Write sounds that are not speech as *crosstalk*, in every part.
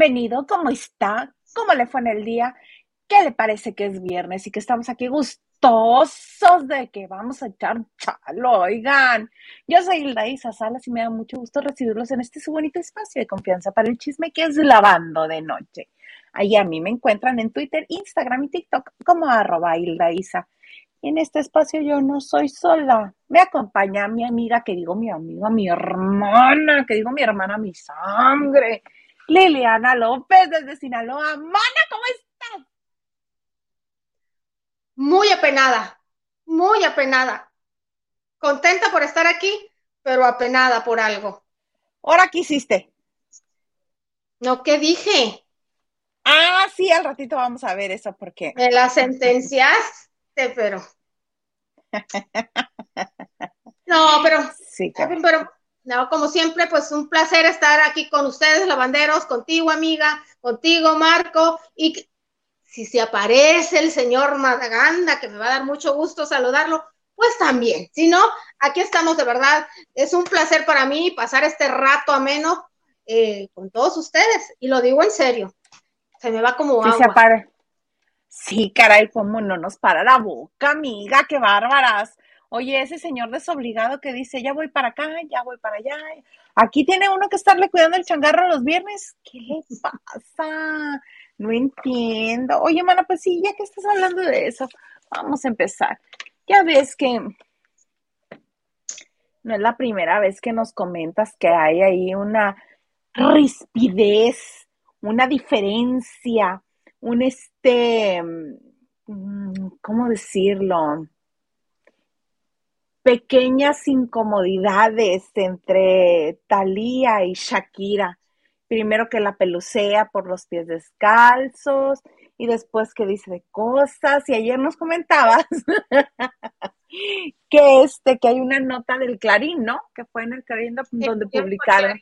Bienvenido, ¿cómo está? ¿Cómo le fue en el día? ¿Qué le parece que es viernes y que estamos aquí gustosos de que vamos a echar chalo? Oigan, yo soy Hilda Isa Salas y me da mucho gusto recibirlos en este su bonito espacio de confianza para el chisme que es Lavando de Noche. Ahí a mí me encuentran en Twitter, Instagram y TikTok como arroba Hilda Isa. Y en este espacio yo no soy sola. Me acompaña mi amiga, que digo mi amiga, mi hermana, que digo mi hermana, mi sangre. Liliana López desde Sinaloa. Mana, ¿cómo estás? Muy apenada, muy apenada. Contenta por estar aquí, pero apenada por algo. ¿Ahora qué hiciste? No, ¿qué dije? Ah, sí, al ratito vamos a ver eso porque. Me la sentenciaste, pero. *laughs* No, pero. Sí, pero no, como siempre, pues un placer estar aquí con ustedes, lavanderos, contigo, amiga, contigo, Marco, y si se aparece el señor Madaganda, que me va a dar mucho gusto saludarlo, pues también. Si no, aquí estamos de verdad. Es un placer para mí pasar este rato ameno eh, con todos ustedes, y lo digo en serio. Se me va como sí, agua. Sí, caray, cómo no nos para la boca, amiga, qué bárbaras. Oye, ese señor desobligado que dice, ya voy para acá, ya voy para allá. Aquí tiene uno que estarle cuidando el changarro los viernes. ¿Qué le pasa? No entiendo. Oye, mana, pues sí, ya que estás hablando de eso, vamos a empezar. Ya ves que no es la primera vez que nos comentas que hay ahí una rispidez, una diferencia, un este, mm, ¿cómo decirlo? Pequeñas incomodidades entre Thalía y Shakira. Primero que la pelucea por los pies descalzos y después que dice de cosas. Y ayer nos comentabas *laughs* que este, que hay una nota del Clarín, ¿no? Que fue en el Clarín donde publicaron.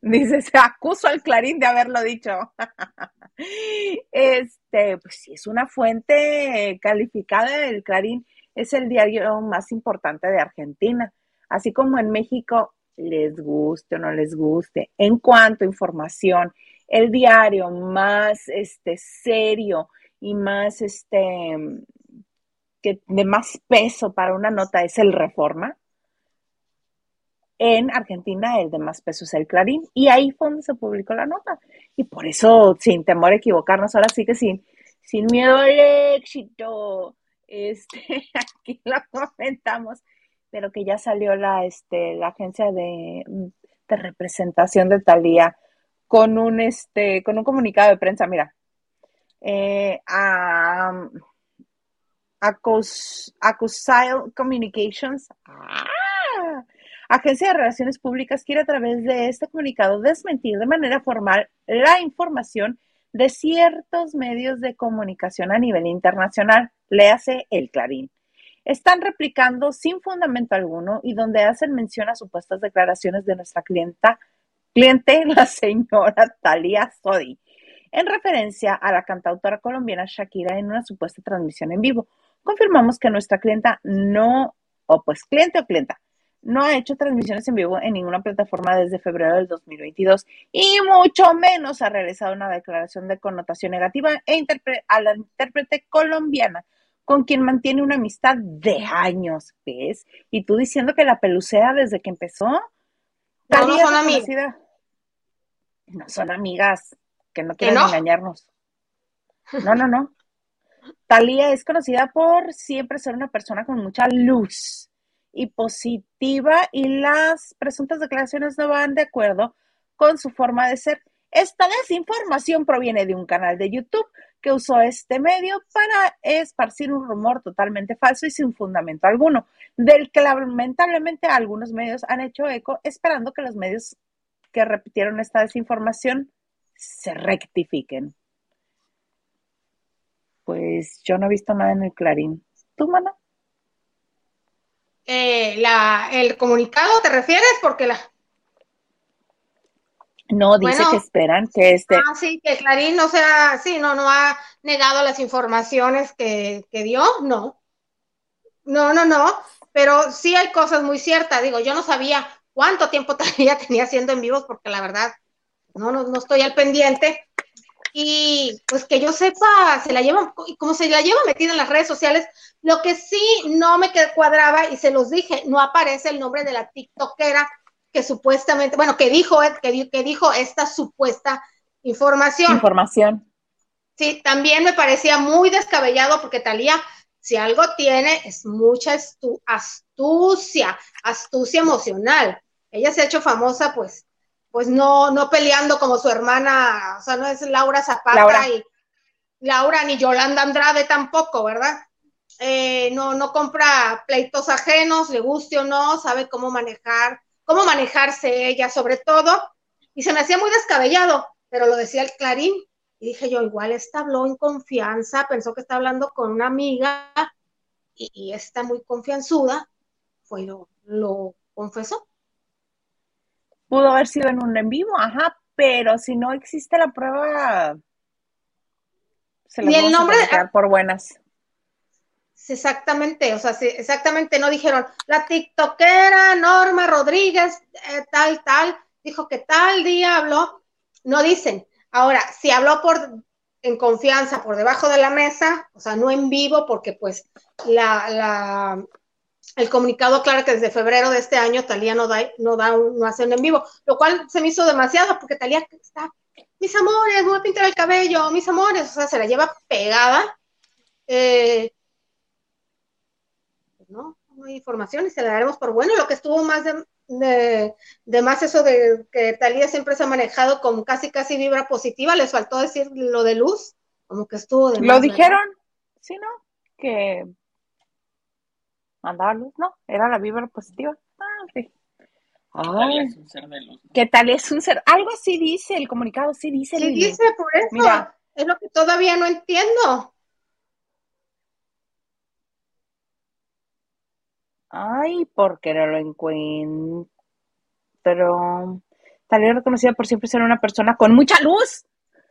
Dice, se acuso al Clarín de haberlo dicho. *laughs* este, pues sí, es una fuente calificada del Clarín es el diario más importante de Argentina. Así como en México, les guste o no les guste, en cuanto a información, el diario más este, serio y más este, que de más peso para una nota es el Reforma. En Argentina el de más peso es el Clarín y ahí fue donde se publicó la nota. Y por eso, sin temor a equivocarnos, ahora sí que sin, sin miedo al éxito, este, *laughs* aquí lo comentamos, pero que ya salió la, este, la agencia de, representación de Talía con un, este, con un comunicado de prensa, mira, eh, a, Communications, ¡ah! Agencia de Relaciones Públicas quiere a través de este comunicado desmentir de manera formal la información de ciertos medios de comunicación a nivel internacional, léase el Clarín. Están replicando sin fundamento alguno y donde hacen mención a supuestas declaraciones de nuestra clienta, cliente, *laughs* la señora Talia Sodi, en referencia a la cantautora colombiana Shakira en una supuesta transmisión en vivo. Confirmamos que nuestra clienta no, o pues cliente o clienta, no ha hecho transmisiones en vivo en ninguna plataforma desde febrero del 2022 y mucho menos ha realizado una declaración de connotación negativa e a la intérprete colombiana con quien mantiene una amistad de años, ¿ves? Y tú diciendo que la pelucea desde que empezó. No, no son amigas. No son amigas, que no quieren engañarnos. No, no, no. Talía es conocida por siempre ser una persona con mucha luz y positiva y las presuntas declaraciones no van de acuerdo con su forma de ser. Esta desinformación proviene de un canal de YouTube que usó este medio para esparcir un rumor totalmente falso y sin fundamento alguno, del que lamentablemente algunos medios han hecho eco esperando que los medios que repitieron esta desinformación se rectifiquen. Pues yo no he visto nada en el Clarín. ¿Tú, mana? Eh, la, el comunicado, ¿te refieres? Porque la... No, dice que esperan que este... Ah, sí, que Clarín no sea, sí, no, no ha negado las informaciones que, que dio, no. No, no, no, pero sí hay cosas muy ciertas, digo, yo no sabía cuánto tiempo *laughs* todavía tenía haciendo en vivos, porque la verdad, no, no, no estoy al pendiente. Y pues que yo sepa, se la lleva, como se la lleva metida en las redes sociales, lo que sí no me cuadraba, y se los dije, no aparece el nombre de la TikTokera que supuestamente, bueno, que dijo, que, que dijo esta supuesta información. Información. Sí, también me parecía muy descabellado porque Talía, si algo tiene, es mucha astucia, astucia emocional. Ella se ha hecho famosa, pues, pues no, no peleando como su hermana, o sea, no es Laura Zapata y Laura ni Yolanda Andrade tampoco, ¿verdad? Eh, no, no compra pleitos ajenos, le guste o no, sabe cómo manejar, cómo manejarse ella sobre todo, y se me hacía muy descabellado, pero lo decía el Clarín, y dije yo, igual esta habló en confianza, pensó que está hablando con una amiga y, está muy confianzuda, fue lo, lo confesó. Pudo haber sido en un en vivo, ajá, pero si no existe la prueba, se le el nombre a por buenas. Exactamente, o sea, sí, exactamente, no dijeron, la tiktokera Norma Rodríguez, eh, tal, tal, dijo que tal día habló, no dicen, Ahora, si habló por en confianza por debajo de la mesa, o sea, no en vivo, porque pues la, el comunicado aclara que desde febrero de este año Talía no da, no da no hace un en vivo, lo cual se me hizo demasiado porque Talía está, mis amores, me voy a pintar el cabello, mis amores, o sea, se la lleva pegada. Eh, pues no, no hay información y se la daremos por bueno. Lo que estuvo más de, de, más eso de que Talía siempre se ha manejado como casi casi vibra positiva, les faltó decir lo de luz, como que estuvo de Lo dijeron, sí, ¿no? Que mandaba luz, ¿no? Era la vibra positiva. Ah, sí. Ay, es un ser de luz. ¿Qué tal es un ser? Algo así dice el comunicado, sí dice. Sí dice, por eso. Es lo que todavía no entiendo. Ay, porque no lo encuentro. Talía reconocida por siempre ser una persona con mucha luz.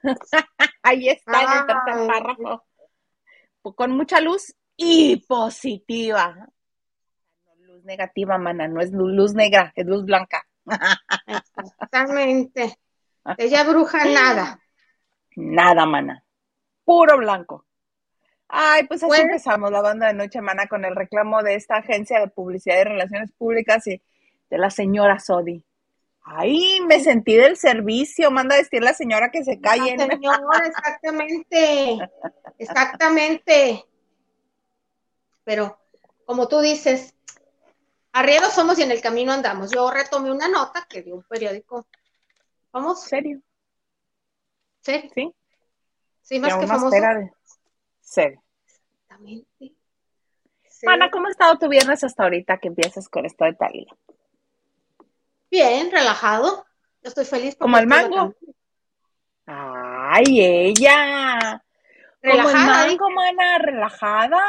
*laughs* Ahí está en el tercer ah. párrafo. Con mucha luz y positiva. Negativa, mana, no es luz negra, es luz blanca. Exactamente. Ella bruja nada. Nada, mana. Puro blanco. Ay, pues así empezamos la banda de Noche Mana con el reclamo de esta agencia de publicidad y relaciones públicas y de la señora Sodi. Ay, me sentí del servicio, manda a decir la señora que se calle. *laughs* Señora, exactamente, exactamente. Pero, como tú dices, arrieros somos y en el camino andamos. Yo retomé una nota que dio un periódico. ¿Vamos? ¿Serio? ¿Sí? Sí. Sí, más que famoso. Serio. Exactamente. Ana, ¿cómo ha estado tu viernes hasta ahorita que empiezas con esto de Talía? Bien, relajado. Yo estoy feliz. ¿Como el mango? ¡Ay, ella! ¿Relajada? ¿Como el mango, mana? ¿Relajada?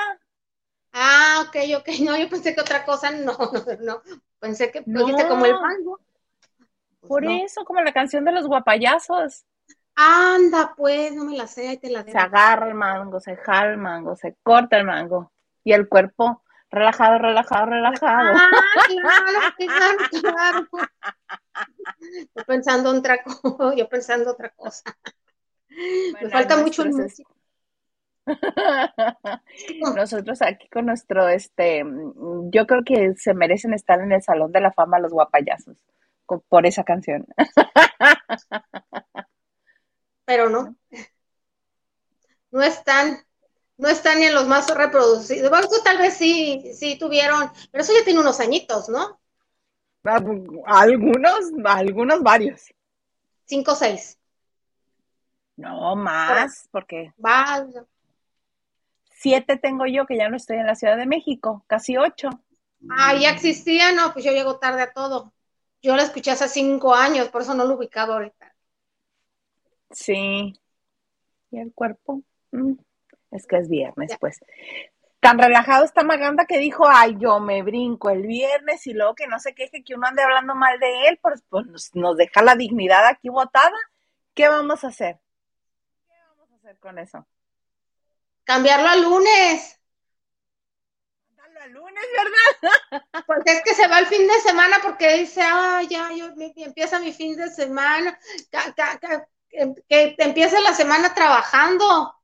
Ah, ok, ok. *laughs* No, yo pensé que otra cosa. No, *laughs* no, no. Pensé que no. dijiste como el mango. Pues Por eso, como la canción de los guapayazos. Anda, pues, no me la sé, ahí te la Se agarra el mango, se jala el mango, se corta el mango. Y el cuerpo relajado, relajado, relajado. Ah, *laughs* claro, claro, claro. Yo pensando otra cosa, yo pensando otra cosa. me falta mucho el Nosotros aquí con nuestro, este, yo creo que se merecen estar en el Salón de la Fama los guapayazos por esa canción pero no. No están, no están ni en los más reproducidos. Bueno, tal vez sí, sí tuvieron, pero eso ya tiene unos añitos, ¿no? Algunos, algunos varios. Cinco o seis. No, más, porque. Va. Siete tengo yo que ya no estoy en la Ciudad de México, casi ocho. Ah, ya existía, no, pues yo llego tarde a todo. Yo lo escuché hace cinco años, por eso no lo ubicaba ahorita. Sí. Y el cuerpo. Mm, es que es viernes, pues. Tan relajado está Maganda que dijo, ay, yo me brinco el viernes y luego que no se queje que uno ande hablando mal de él, pues, pues nos, deja la dignidad aquí botada. ¿Qué vamos a hacer? ¿Qué vamos a hacer con eso? Cambiarlo a lunes. al lunes, ¿verdad? *laughs* Pues es que se va el fin de semana porque dice, ah, ya, yo, empieza mi fin de semana, que, empiece la semana trabajando.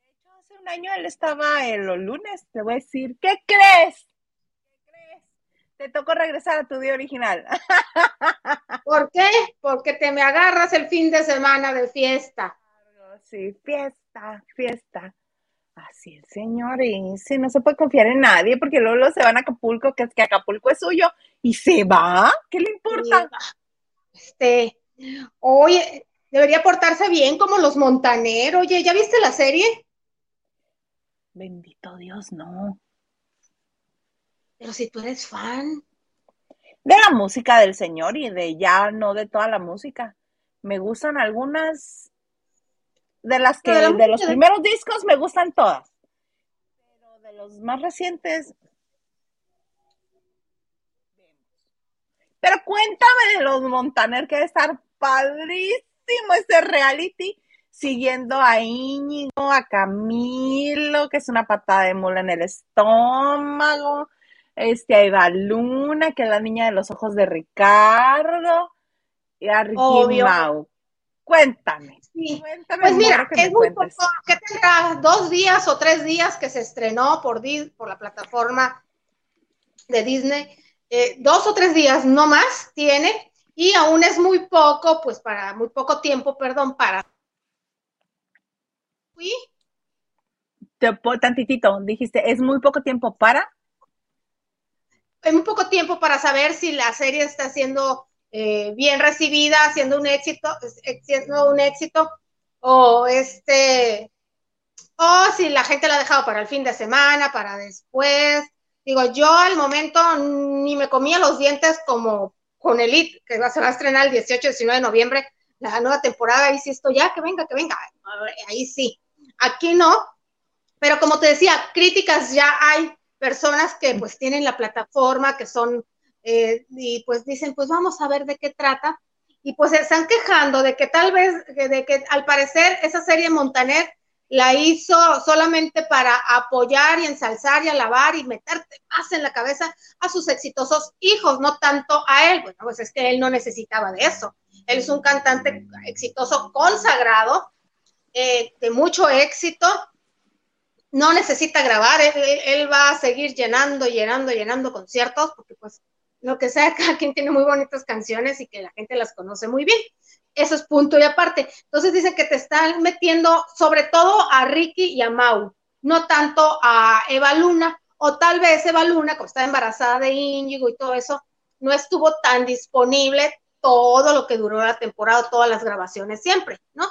De hecho, hace un año él estaba en los lunes, te voy a decir, ¿qué crees? ¿Qué crees? Te tocó regresar a tu día original. *laughs* ¿Por qué? Porque te me agarras el fin de semana de fiesta. Sí, fiesta, fiesta. Así es, señor, y si no se puede confiar en nadie porque luego, se van a Acapulco, que es que Acapulco es suyo, y se va, ¿qué le importa? Este, oye, debería portarse bien como los Montaner, oye, ¿ya viste la serie? Bendito Dios, no. Pero si tú eres fan. De la música del señor y de ya no de toda la música. Me gustan algunas de las que, de, los primeros discos me gustan todas. Pero de los más recientes. Pero cuéntame de los Montaner, que debe estar padrísimo ese reality, siguiendo a Íñigo, a Camilo, que es una patada de mula en el estómago, este, a Eva Luna, que es la niña de los ojos de Ricardo, y a Ricky Mau. Cuéntame. Pues mira, es muy poco, que tendrá dos días o tres días que se estrenó por, por la plataforma de Disney. Eh, dos o tres días no más tiene y aún es muy poco, pues para muy poco tiempo, perdón, para. ¿Sí? Te, tantitito, dijiste, es muy poco tiempo para. Es muy poco tiempo para saber si la serie está siendo eh, bien recibida, siendo un éxito, siendo un éxito, o este, o si la gente la ha dejado para el fin de semana, para después. Digo, yo al momento ni me comía los dientes como con Elite, que va a estrenar el 18-19 de noviembre, la nueva temporada, ahí sí esto ya, que venga, que venga, ahí sí. Aquí no, pero como te decía, críticas ya hay personas que pues tienen la plataforma, que son eh, y pues dicen, pues vamos a ver de qué trata. Y pues se están quejando de que tal vez, de que al parecer esa serie Montaner la hizo solamente para apoyar y ensalzar y alabar y meterte más en la cabeza a sus exitosos hijos, no tanto a él. Bueno, pues es que él no necesitaba de eso. Él es un cantante exitoso, consagrado, eh, de mucho éxito. No necesita grabar, él, él, va a seguir llenando, llenando, llenando conciertos, porque pues lo que sea, *laughs* cada quien tiene muy bonitas canciones y que la gente las conoce muy bien. Eso es punto y aparte. Entonces dicen que te están metiendo sobre todo a Ricky y a Mau, no tanto a Eva Luna, o tal vez Eva Luna, como está embarazada de Íñigo y todo eso, no estuvo tan disponible todo lo que duró la temporada, todas las grabaciones siempre, ¿no?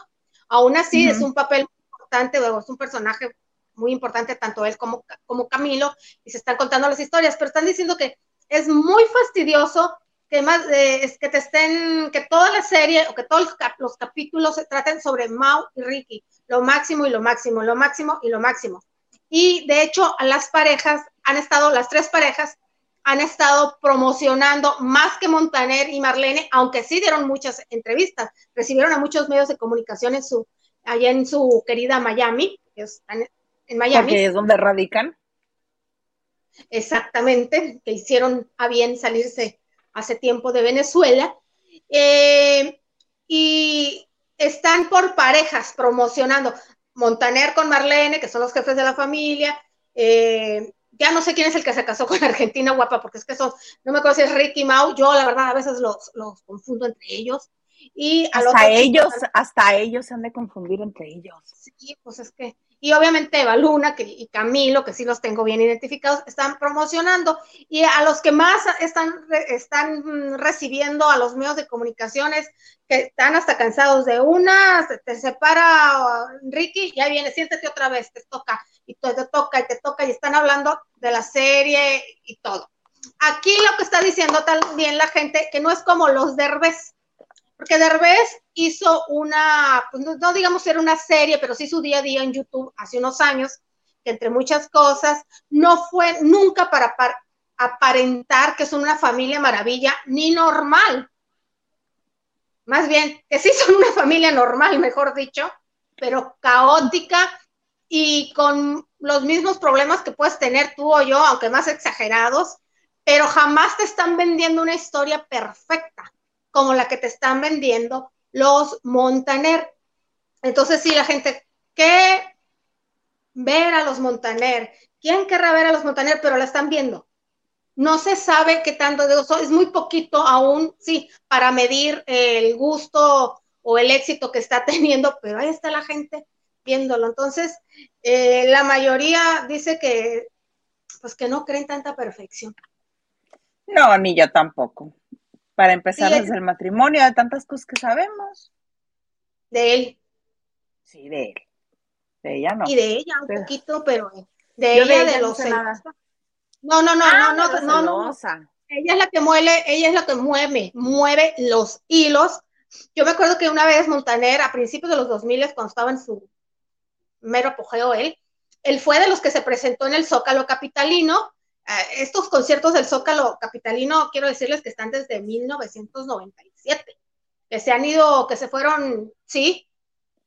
Aún así es un papel importante, es un personaje muy importante, tanto él como, como Camilo, y se están contando las historias, pero están diciendo que es muy fastidioso que más eh, es que te estén, que toda la serie o que todos los, capítulos se traten sobre Mau y Ricky, lo máximo y lo máximo, lo máximo y lo máximo. Y de hecho, las parejas han estado, las tres parejas han estado promocionando más que Montaner y Marlene, aunque sí dieron muchas entrevistas, recibieron a muchos medios de comunicación en su, allá en su querida Miami, que en Miami. Porque es donde radican. Exactamente, que hicieron a bien salirse hace tiempo de Venezuela. Eh, y están por parejas promocionando. Montaner con Marlene, que son los jefes de la familia. Eh, ya no sé quién es el que se casó con Argentina guapa, porque es que son, no me acuerdo si es Ricky Mau, yo la verdad a veces los, los confundo entre ellos. Y hasta ellos, hasta ellos se han de confundir entre ellos. Sí, pues es que y obviamente Eva Luna que, y Camilo, que sí los tengo bien identificados, están promocionando. Y a los que más están, están mm, recibiendo a los medios de comunicaciones, que están hasta cansados de una, te separa Ricky, y ahí viene, siéntate otra vez, te toca, y te, te toca, y te toca, y están hablando de la serie y todo. Aquí lo que está diciendo también la gente, que no es como los derbes, porque Derbez hizo una, pues no, digamos era una serie, pero sí su día a día en YouTube hace unos años, entre muchas cosas, no fue nunca para, aparentar que son una familia maravilla, ni normal. Más bien, que sí son una familia normal, mejor dicho, pero caótica y con los mismos problemas que puedes tener tú o yo, aunque más exagerados, pero jamás te están vendiendo una historia perfecta como la que te están vendiendo los Montaner. Entonces, sí, la gente, ¿qué ver a los Montaner? ¿Quién querrá ver a los Montaner? Pero la están viendo. No se sabe qué tanto de eso, es muy poquito aún, sí, para medir el gusto o el éxito que está *laughs* teniendo, pero ahí está la gente viéndolo. Entonces, eh, la mayoría dice que, pues que no creen tanta perfección. No, ni yo tampoco. Para empezar desde el matrimonio, de tantas cosas que sabemos. De él. Sí, de él. De ella no. Y de ella un poquito, pero de ella, de, los no, no, no, no, no, no, no. Ella es la que mueve, ella es la que mueve, mueve los hilos. Yo me acuerdo que una vez Montaner, a principios de los 2000, cuando estaba en su mero apogeo él, él fue de los que se presentó en el Zócalo Capitalino. Eh, estos conciertos del Zócalo Capitalino, quiero decirles que están desde 1997, que se han ido, que se fueron, sí,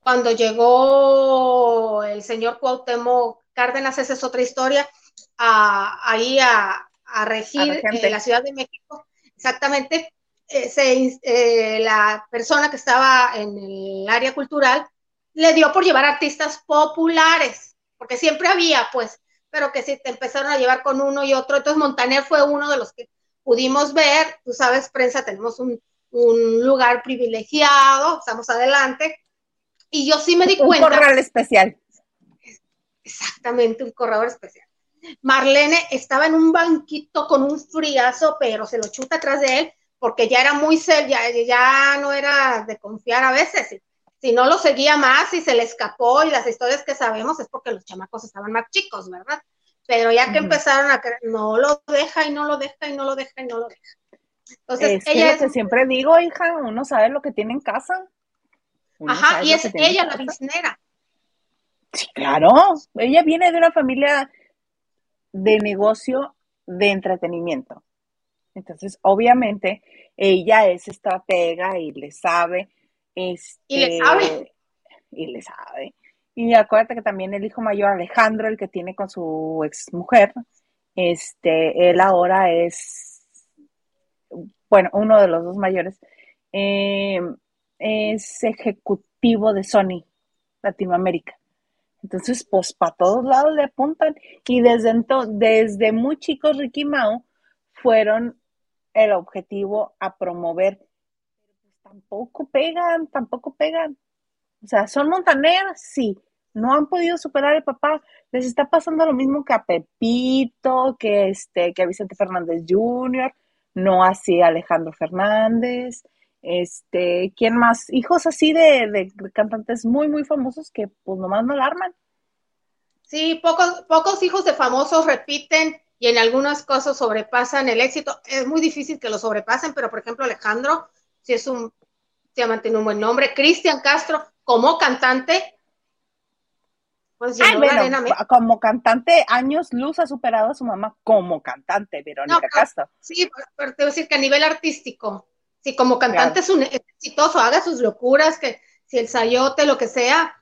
cuando llegó el señor Cuauhtémoc Cárdenas, esa es otra historia, ahí a, regir eh, la Ciudad de México, exactamente, eh, eh, la persona que estaba en el área cultural le dio por llevar artistas populares, porque siempre había, pues, pero que si te empezaron a llevar con uno y otro, entonces Montaner fue uno de los que pudimos ver, tú sabes, prensa, tenemos un, un lugar privilegiado, estamos adelante, y yo sí me di cuenta. Un corral especial. Exactamente, un corredor especial. Marlene estaba en un banquito con un friazo, pero se lo chuta atrás de él porque ya era muy seria, ya no era de confiar a veces. Si no lo seguía más y se le escapó y las historias que sabemos es porque los chamacos estaban más chicos, ¿verdad? Pero ya que empezaron a creer, no lo deja y no lo deja y no lo deja y no lo deja. Entonces, ella es... siempre digo, hija, uno sabe lo que tiene en casa. Ajá, y es ella la biznera. Sí, claro. Ella viene de una familia de negocio de entretenimiento. Entonces, obviamente, ella es estratega y le sabe. Este, y le sabe. Y le sabe. Y acuérdate que también el hijo mayor, Alejandro, el que tiene con su ex mujer, este, él ahora es, bueno, uno de los dos mayores, eh, es ejecutivo de Sony Latinoamérica. Entonces, pues para todos lados le apuntan. Y desde entonces, desde muy chicos, Ricky Mao fueron el objetivo a promover. Tampoco pegan, tampoco pegan. O sea, son montaneras, sí. No han podido superar al papá. Les está pasando lo mismo que a Pepito, que este, que a Vicente Fernández Jr., no así a Alejandro Fernández. Este, ¿quién más? Hijos así de, cantantes muy, muy famosos que pues nomás no la arman. Sí, pocos, pocos hijos de famosos repiten y en algunas cosas sobrepasan el éxito. Es muy difícil que lo sobrepasen, pero por ejemplo Alejandro, si es un, se ha mantenido un buen nombre. Cristian Castro, como cantante, pues como cantante, años luz ha superado a su mamá como cantante, Verónica Castro. Sí, pero, te voy a decir que a nivel artístico, si como cantante es un exitoso, haga sus locuras, que si el sayote, lo que sea,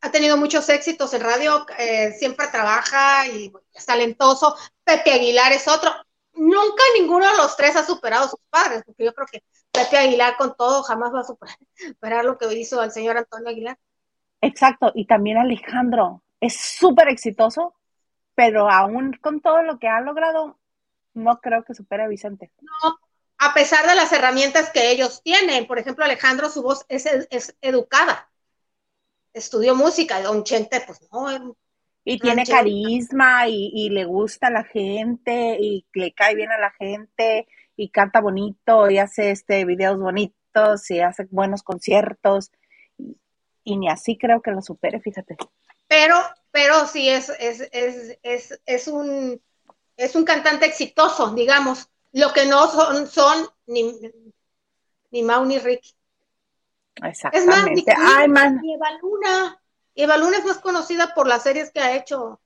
ha tenido muchos éxitos en radio, eh, siempre trabaja y es talentoso. Pepe Aguilar es otro. Nunca ninguno de los tres ha superado a sus padres, porque yo creo que Pepe Aguilar con todo jamás va a *laughs* superar, lo que hizo el señor Antonio Aguilar. Exacto, y también Alejandro es súper exitoso, pero aún con todo lo que ha logrado, no creo que supere a Vicente. No, a pesar de las herramientas que ellos tienen. Por ejemplo, Alejandro, su voz es, educada. Estudió música, Don Chente, pues no. Y tiene carisma y, le gusta a la gente y le cae bien a la gente y canta bonito y hace este videos bonitos y hace buenos conciertos. Y, ni así creo que lo supere, fíjate. Pero, pero sí es, es, es, es un, es un cantante exitoso, digamos lo que no son, son ni, ni Mau ni Ricky. Exactamente. Es más, Ay, man. Eva Luna. Eva Luna es más conocida por las series que ha hecho.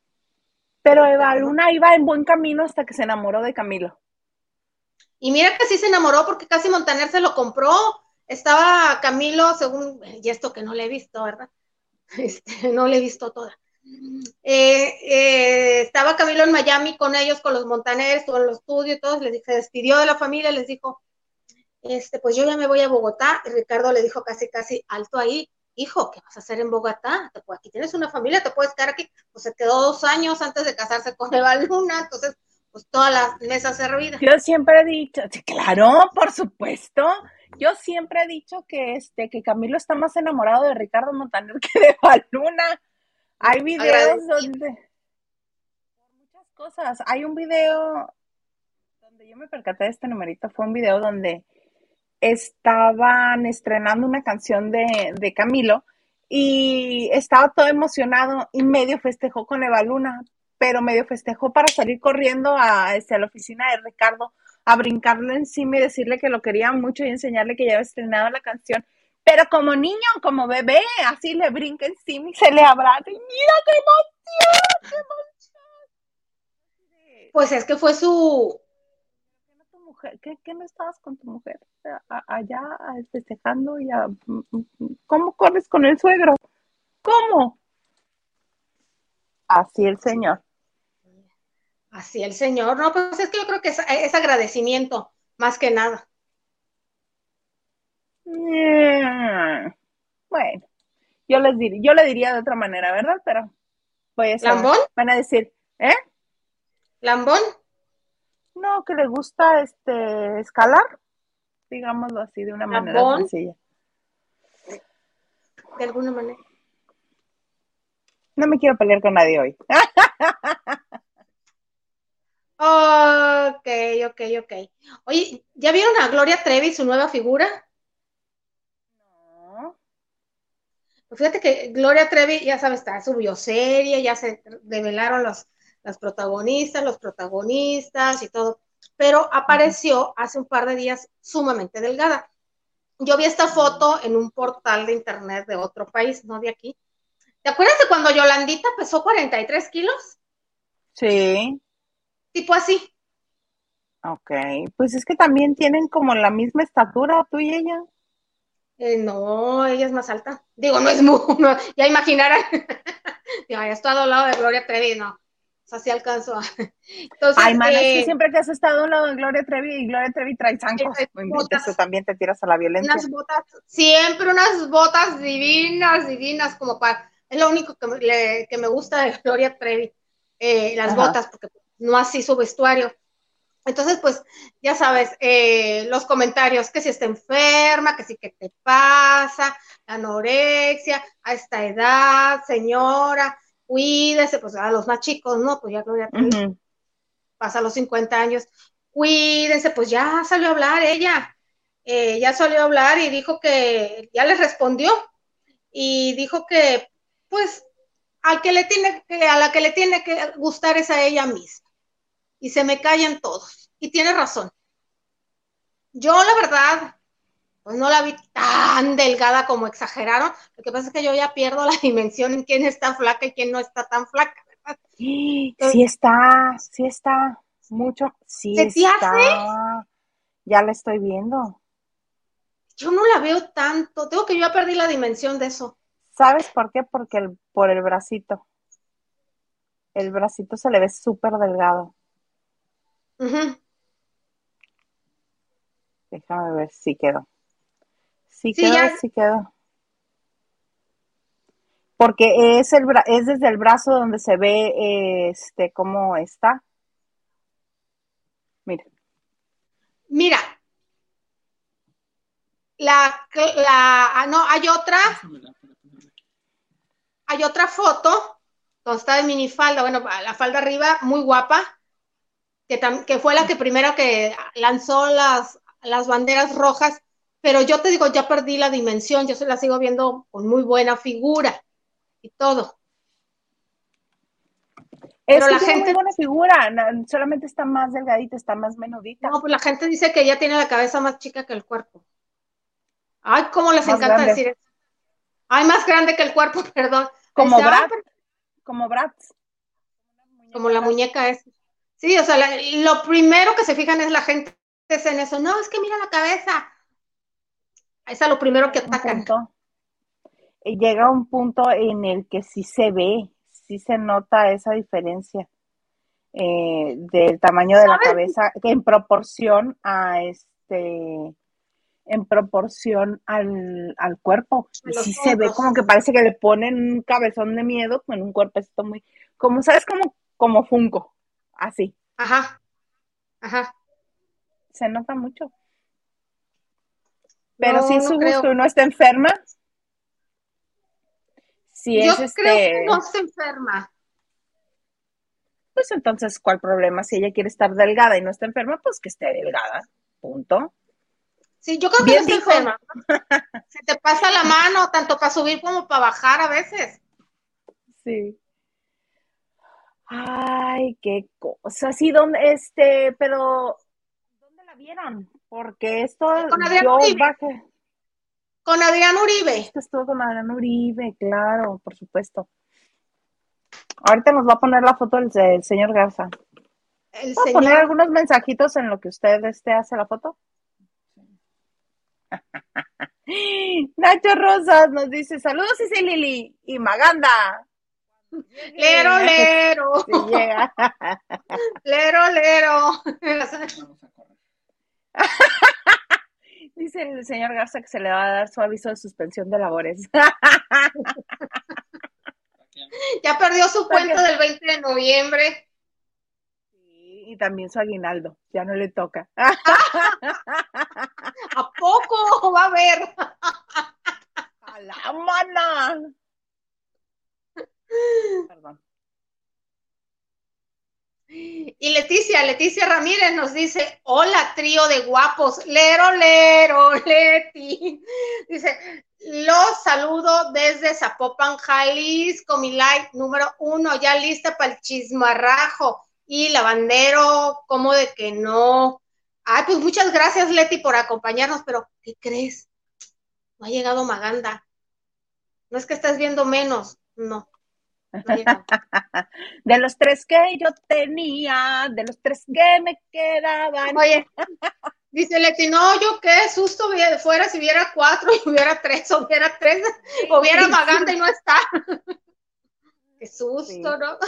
Pero Eva Luna iba en buen camino hasta que se enamoró de Camilo. Y mira que sí se enamoró porque casi Montaner se lo compró. Estaba Camilo, según, y esto que no le he visto, ¿verdad? *laughs* Este, no le he visto toda. eh, eh, estaba Camilo en Miami con ellos, con los Montaneros, con los estudios y todos, les se despidió de la familia, les dijo, este, pues yo ya me voy a Bogotá, y Ricardo le dijo casi, casi alto ahí, hijo, ¿qué vas a hacer en Bogotá? Aquí tienes una familia, te puedes quedar aquí, pues se quedó dos años antes de casarse con Eva Luna, entonces, pues todas las mesas servidas. Yo siempre he dicho, claro, por supuesto, yo siempre he dicho que este, que Camilo está más enamorado de Ricardo Montaner que de Eva Luna. Hay videos donde muchas cosas. Hay un video donde yo me percaté de este numerito, fue un video donde estaban estrenando una canción de, de Camilo y estaba todo emocionado y medio festejó con Eva Luna, pero medio festejó para salir corriendo a, este, a la oficina de Ricardo a brincarle encima y decirle que lo quería mucho y enseñarle que ya había estrenado la canción. Pero como niño, como bebé, así le brinca encima y se le abraza. Y mira qué emoción, qué emoción. Pues es que fue su. ¿Qué, qué no estabas con tu mujer? Allá festejando y a, ¿Cómo corres con el suegro? ¿Cómo? Así el señor. Así el señor. No, pues es que yo creo que es agradecimiento, más que nada. Mm, bueno, yo les diría, yo le diría de otra manera, ¿verdad? Pero pues ¿Lambón? Van a decir, ¿eh? ¿Lambón? No, que le gusta este escalar, digámoslo así, de una manera sencilla. De alguna manera. No me quiero pelear con nadie hoy. *laughs* ok, ok, ok. Oye, ¿ya vieron a Gloria Trevi, su nueva figura? Pues fíjate que Gloria Trevi, ya sabes, está su bioserie, ya se revelaron los, las protagonistas, los protagonistas y todo, pero apareció hace un par de días sumamente delgada. Yo vi esta foto en un portal de internet de otro país, no de aquí. ¿Te acuerdas de cuando Yolandita pesó 43 kilos? Sí. Tipo así. Ok, pues es que también tienen como la misma estatura tú y ella. Eh, no, ella es más alta. Digo, no es muy, *laughs* ya imaginarán. *laughs* Ya estoy al lado de Gloria Trevi, no. Sea, sí alcanzo. *laughs* Entonces, Ay, man, es que eh, siempre que has estado al lado de Gloria Trevi y Gloria Trevi trae zancos, también te tiras a la violencia. Unas botas, siempre unas botas divinas, divinas, como para, es lo único que me, que me gusta de *laughs* Gloria Trevi, eh, las botas, porque no así su vestuario. Entonces, pues, ya sabes, eh, los comentarios, que si está enferma, que si que te pasa, la anorexia, a esta edad, señora, cuídese, pues a los más chicos, ¿no? Pues ya Gloria pasa los 50 años, cuídense, pues ya salió a hablar ella, eh, ya salió a hablar y dijo que, ya les respondió, y dijo que, pues, al que le tiene que, a la que le tiene que gustar es a ella misma y se me callan todos. Y tiene razón. Yo, la verdad, pues no la vi tan delgada como exageraron. Lo que pasa es que yo ya pierdo la *laughs* dimensión en quién está flaca y quién no está tan flaca, ¿verdad? sí está, sí está. Mucho, sí ¿Se está. Ya la estoy viendo. Yo no la veo tanto. Tengo que yo ya perdí la dimensión de eso. ¿Sabes por qué? Porque el, por el bracito. El bracito se le ve súper delgado. Déjame ver si quedó. Sí, quedó, sí quedó. Porque es, el, es desde el brazo donde se ve este cómo está. Mira. Mira. La, la, ah, no, hay otra. Hay otra foto donde está de minifalda, bueno, la falda arriba, muy guapa que, fue la que primero que lanzó las, las banderas rojas, pero yo te digo, ya perdí la dimensión, yo se la sigo viendo con muy buena figura y todo. Pero la gente tiene buena figura, solamente está más delgadita, está más menudita. No, pues la gente dice que ella tiene la cabeza más chica que el cuerpo. Ay, cómo les encanta decir eso. Ay, más grande que el cuerpo, *laughs* perdón. Como Brad, como Brad. Como la muñeca es. Sí, o sea, lo primero que se fijan es la gente es en eso. No, es que mira la cabeza. Esa es lo primero que atacan. Y llega un punto en el que sí se ve, sí se nota esa diferencia eh, del tamaño de la cabeza en proporción a este en proporción al, cuerpo. Sí se ve como que parece que le ponen un cabezón de miedo con un cuerpecito muy, como sabes, como, como Funko, así. Ajá, ajá. Se nota mucho. Pero si su gusto no está enferma. Si Yo es creo que este no se enferma. Pues entonces, ¿cuál problema? Si ella quiere estar delgada y no está enferma, pues que esté delgada. Punto. Sí, yo creo que no está enferma. Se te pasa la mano, tanto para subir como para bajar a veces. Sí. Ay, qué cosa. Sí, ¿dónde, este, pero, ¿dónde la vieron? Porque esto con Adrián Uribe. Con Adrián Uribe. Esto estuvo con Adrián Uribe, claro, por supuesto. Ahorita nos va a poner la foto del, señor Garza. El a poner algunos mensajitos en lo que usted este, hace la foto? *laughs* Nacho Rosas nos dice, saludos y Lili y Maganda. Lero, *laughs* *laughs* lero. lero, lero. *laughs* Dice el señor Garza que se le va a dar su aviso de suspensión de labores. *laughs* ya perdió su cuenta del 20 de noviembre. y también su aguinaldo, ya no le toca. *laughs* ¿A poco va a ver? A la mana. Perdón. Y Leticia, Leticia Ramírez nos dice, hola trío de guapos, lero, lero, *laughs* Leti. Dice, los saludo desde Zapopan, Jalisco, mi like número uno, ya lista para el chismarrajo. Y lavandero, ¿cómo de que no? Ay, pues muchas gracias, Leti, por acompañarnos, pero ¿qué crees? No ha llegado Maganda. No es que estés viendo menos, no. De los tres que yo tenía, de los tres que me quedaban. Oye, dice Leti, no, yo qué susto fuera si hubiera cuatro *laughs* y hubiera tres, o hubiera tres, o hubiera Maganda y no está. *laughs* qué susto, ¿no?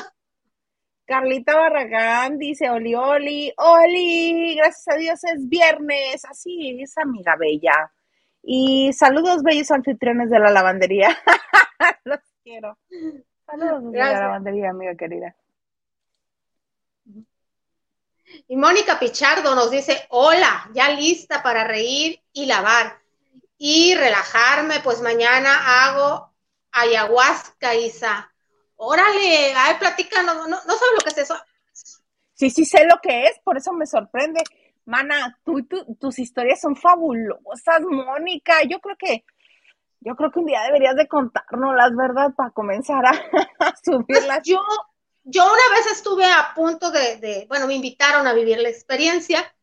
Carlita Barragán dice, Oli, Oli, Oli, gracias a Dios es viernes, así es, amiga bella. Y saludos, bellos anfitriones de la lavandería. *laughs* Los quiero. Saludos la lavandería, amiga querida. Y Mónica Pichardo nos dice, hola, ya lista para reír y lavar y relajarme, pues mañana hago ayahuasca, Isa. Órale, ay, platícanos, no, no sabes lo que es eso. Sí, sí sé lo que es, por eso me sorprende. Mana, tú, tus historias son fabulosas, Mónica. Yo creo que yo creo que un día deberías de contarnos las verdad para comenzar *laughs* a, subirlas. Yo, yo una vez estuve a punto de, bueno, me invitaron a vivir la experiencia.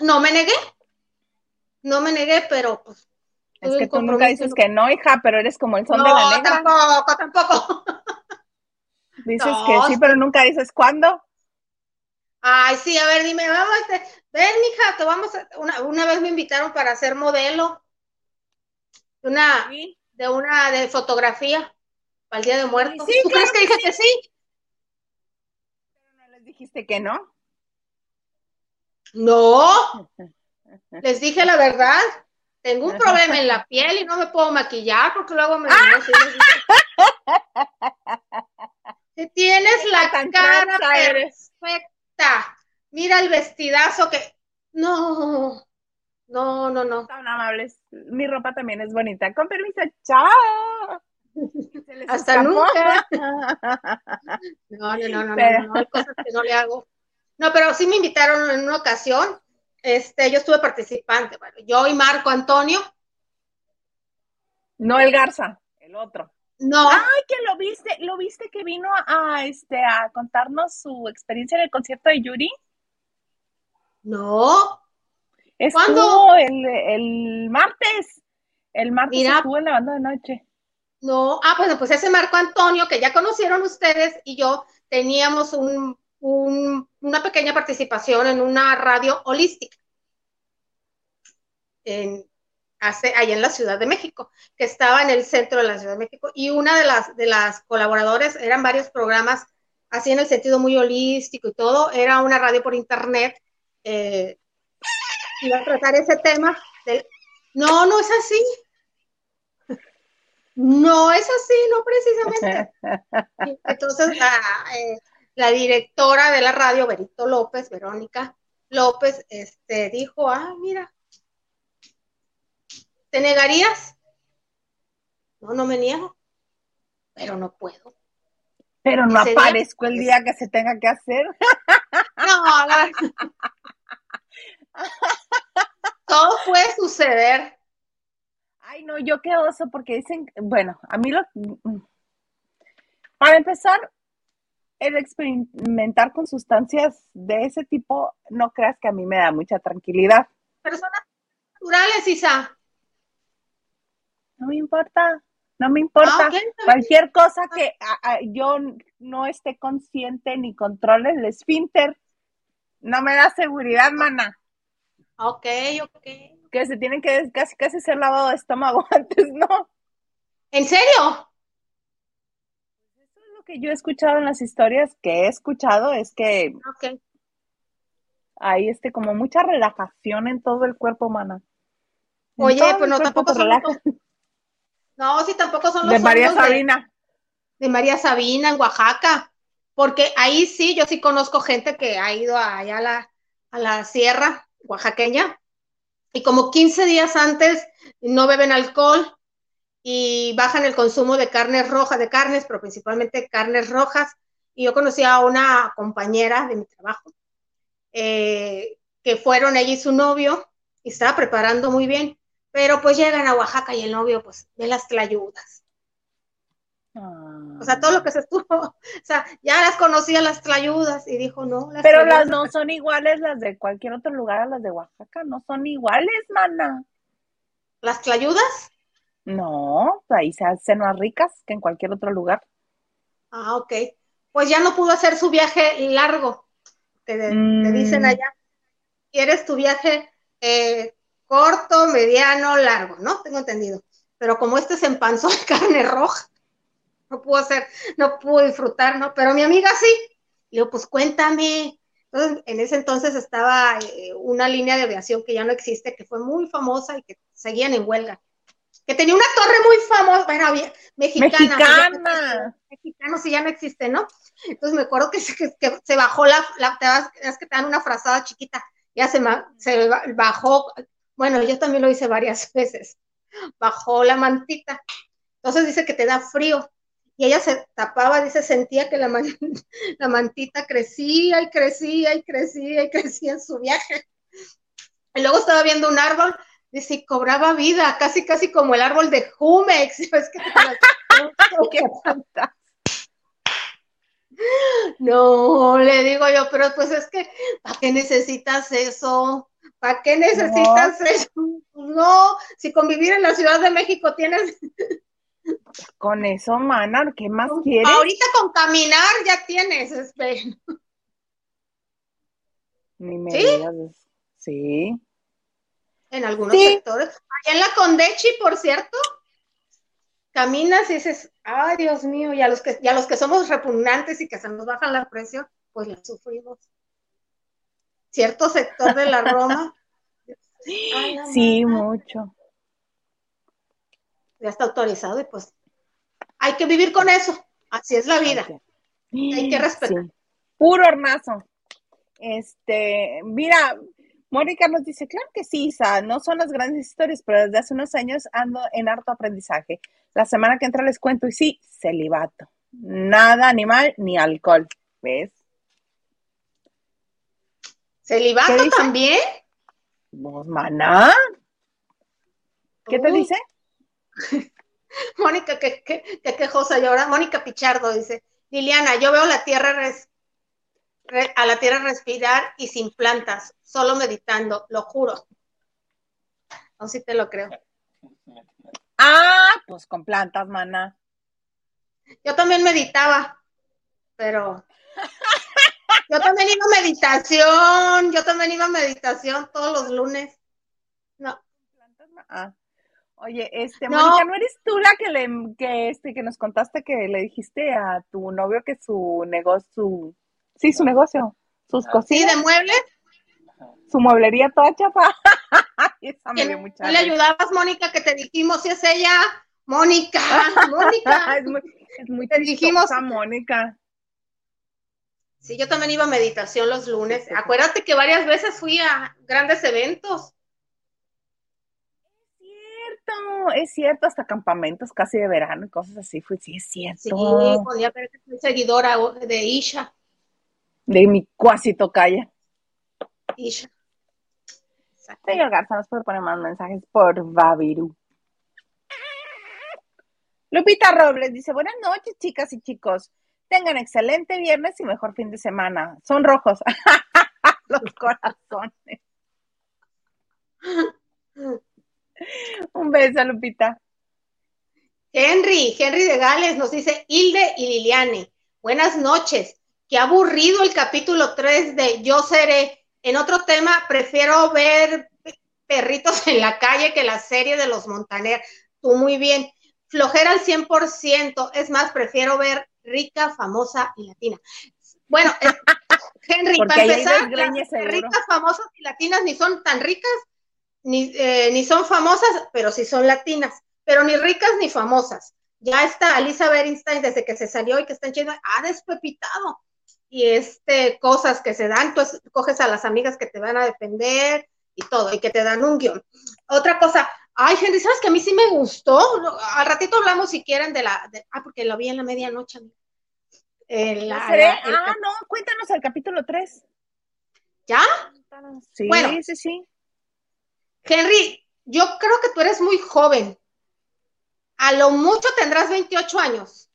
No me negué. No me negué, pero pues. Es que tú nunca dices que no, hija, pero eres como el son de la negra. Tampoco, tampoco. *laughs* Dices que sí, pero nunca dices cuándo. Ay, sí, a ver, dime, vamos, ven, mija, te vamos a, una, una vez me invitaron para ser modelo una, de una de fotografía para el Día de Muertos. ¿Tú crees que dije que sí? Pero no les dijiste que no. No, *laughs* les dije la verdad. Tengo un problema en la piel y no me puedo maquillar porque luego me... *laughs* si tienes la cara perfecta, mira el vestidazo que... No, no, no, no. Tan amables. Mi ropa también es bonita. Con permiso, chao. *laughs* Hasta nunca. *laughs* No, no, no, no, no, hay cosas que no le hago. No, pero sí me invitaron en una ocasión. Este, yo estuve participante, bueno, yo y Marco Antonio. No el Garza, el otro. No. Ay, que lo viste, lo viste que vino a este a contarnos su experiencia en el concierto de Yuri. No, Estuvo El, el martes. El martes estuvo en la banda de noche. No, ah, bueno, pues ese Marco Antonio que ya conocieron ustedes y yo teníamos un, una pequeña participación en una radio holística. En, hace allá en la Ciudad de México, que estaba en el centro de la Ciudad de México, y una de las, de las colaboradores, eran varios programas, así en el sentido muy holístico y todo, era una radio por internet, eh, iba a tratar ese tema. No, no es así. No es así, no precisamente. *laughs* Entonces, eh, la, directora de la radio, Berito López, Verónica López, este, dijo, ah, mira, ¿te negarías? No, no me niego, pero no puedo. Pero no aparezco el día que se tenga que hacer. *laughs* No, no. *laughs* todo puede suceder. Ay, no, yo qué oso, porque dicen, bueno, a mí lo... Para empezar, el experimentar con sustancias de ese tipo, no creas que a mí me da mucha tranquilidad. Personas naturales, Isa. No me importa, no me importa. Ah, Cualquier cosa que yo no esté consciente ni controle el esfínter, no me da seguridad, mana. Ok, ok. Que se tienen que casi casi ser lavado de estómago *laughs* antes, ¿no? ¿En serio? Eso es lo que yo he escuchado en las historias que he escuchado, es que okay. hay este como mucha relajación en todo el cuerpo, mana. Oye, pues no, tampoco son los... No, sí, tampoco son los De María Sabina. De, María Sabina, en Oaxaca. Porque ahí sí, yo sí conozco gente que ha ido allá a la, a la sierra oaxaqueña, y como 15 días antes no beben alcohol y bajan el consumo de carnes rojas, de carnes, pero principalmente carnes rojas. Y yo conocí a una compañera de mi trabajo, eh, que fueron ella y su novio, y estaba preparando muy bien, pero pues llegan a Oaxaca y el novio pues ve las tlayudas o sea, todo lo que se estuvo, *laughs* o sea, ya las conocía las tlayudas y dijo, no. Pero las no son iguales las de cualquier otro lugar a las de Oaxaca, no son iguales, mana. ¿Las tlayudas? No, ahí se hacen más ricas que en cualquier otro lugar. Ah, ok. Pues ya no pudo hacer su viaje largo. Te, dicen mm. allá. ¿Quieres tu viaje eh, corto, mediano, largo? ¿No? Tengo entendido. Pero como este se empanzó de *laughs* carne roja, no pudo hacer, no pudo disfrutar, ¿no? Pero mi amiga sí. Y yo, pues cuéntame. Entonces, en ese entonces estaba eh, una línea de aviación que ya no existe, que fue muy famosa y que seguían en huelga. Que tenía una torre muy famosa, bueno, mexicana. Mexicana. Mexicano, sí, ya no existe, ¿no? Entonces me acuerdo que, se bajó la, la te es que te dan una frazada chiquita, ya se, se bajó, bueno, yo también lo hice varias *laughs* veces, bajó la mantita. Entonces dice que te da frío y ella se tapaba, dice, sentía que la, *laughs* la mantita crecía y crecía y crecía y crecía en su viaje. Y luego estaba viendo un árbol, dice, y cobraba vida, casi, casi como el árbol de Jumex. *laughs* Es que *laughs* ¡Qué no, le digo yo, pero pues es que, ¿para qué necesitas eso? ¿Para qué necesitas eso? No, si convivir en la Ciudad de México tienes con eso, mana, ¿qué más quieres? Ahorita con caminar ya tienes, espera. Ni me ¿Sí? Sí. En algunos sectores. Allá en la Condechi, por cierto, caminas y dices, ay Dios mío, y a los que, los que somos repugnantes y que se nos bajan la presión, pues la sufrimos. Cierto sector de la Roma. *laughs* sí, mucho ya está autorizado y pues hay que vivir con eso. Así es la vida. Hay que respetar. Puro hornazo. Este, mira, Mónica nos dice, claro que sí, Isa, no son las grandes historias, pero desde hace unos años ando en harto aprendizaje. La semana que entra les cuento y sí, celibato. Nada animal ni alcohol. ¿Ves? ¿Celibato también? Vos, maná. ¿Qué te dice? *laughs* Mónica, que, quejosa yo ahora. Mónica Pichardo dice, Liliana, yo veo la tierra a la tierra respirar y sin plantas, solo meditando, lo juro. No si te lo creo. Ah, pues con plantas, mana. Yo también meditaba, pero *laughs* yo también iba a meditación, yo también iba a meditación todos los lunes. No. Ah. Oye, este, Mónica, ¿no eres tú la que le, que este, que nos contaste que le dijiste a tu novio que su negocio, sí, su negocio, sus cositas? Sí, de muebles. Su mueblería toda chapa. *laughs* Esa me dio mucha le ayudabas, Mónica, que te dijimos si es ella? Mónica, *laughs* Mónica. es muy, es muy te dijimos, Mónica. Sí, yo también iba a meditación los lunes. Acuérdate que varias veces fui a grandes eventos es cierto, hasta campamentos casi de verano y cosas así, fue, sí, es cierto. Sí, podía ver que soy seguidora de Isha. De mi cuasi tocaya. Isha. Señor Garza, nos puede poner más mensajes por Babiru. Lupita Robles dice, buenas noches, chicas y chicos. Tengan excelente viernes y mejor fin de semana. Son rojos. *laughs* Los corazones. *laughs* *laughs* Un beso, Lupita. Henry, Henry de Gales nos dice Hilde y Liliane. Buenas noches. Qué aburrido el capítulo 3 de Yo seré. En otro tema, prefiero ver perritos en la calle que la serie de los Montaner. Tú muy bien. Flojera al 100%. Es más, prefiero ver rica, famosa y latina. Bueno, eh, *laughs* Henry, para empezar, las ricas, famosas y latinas ni son tan ricas ni, eh, ni son famosas, pero sí son latinas, pero ni ricas ni famosas. Ya está Alisa Bernstein desde que se salió y que está en China, ha despepitado. Y este, cosas que se dan, tú coges a las amigas que te van a defender y todo, y que te dan un guion. Otra cosa, ay, Henry, ¿sabes que a mí sí me gustó? Al ratito hablamos si quieren de la, ah, porque lo vi en la medianoche. ah, no, cuéntanos el capítulo 3. ¿Ya? Sí, bueno, sí, sí. Henry, yo creo que tú eres muy joven. A lo mucho tendrás 28 años.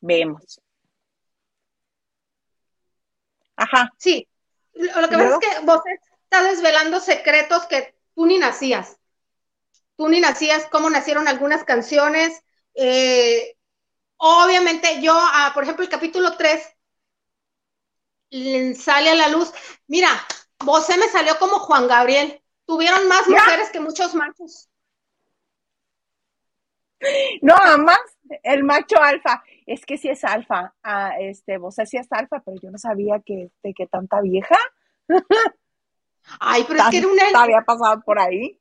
Vemos. Ajá. Sí. Lo que pasa es que vos estás desvelando secretos que tú ni nacías. Tú ni nacías, cómo nacieron algunas canciones. Eh, obviamente yo, ah, por ejemplo, el capítulo 3 sale a la luz. Mira, vos me salió como Juan Gabriel. Tuvieron más mujeres que muchos machos. No, más el macho alfa. Es que sí es alfa. Ah, este, vos sí es alfa, pero yo no sabía que, de que tanta vieja. Ay, pero es que era una. Había pasado por ahí.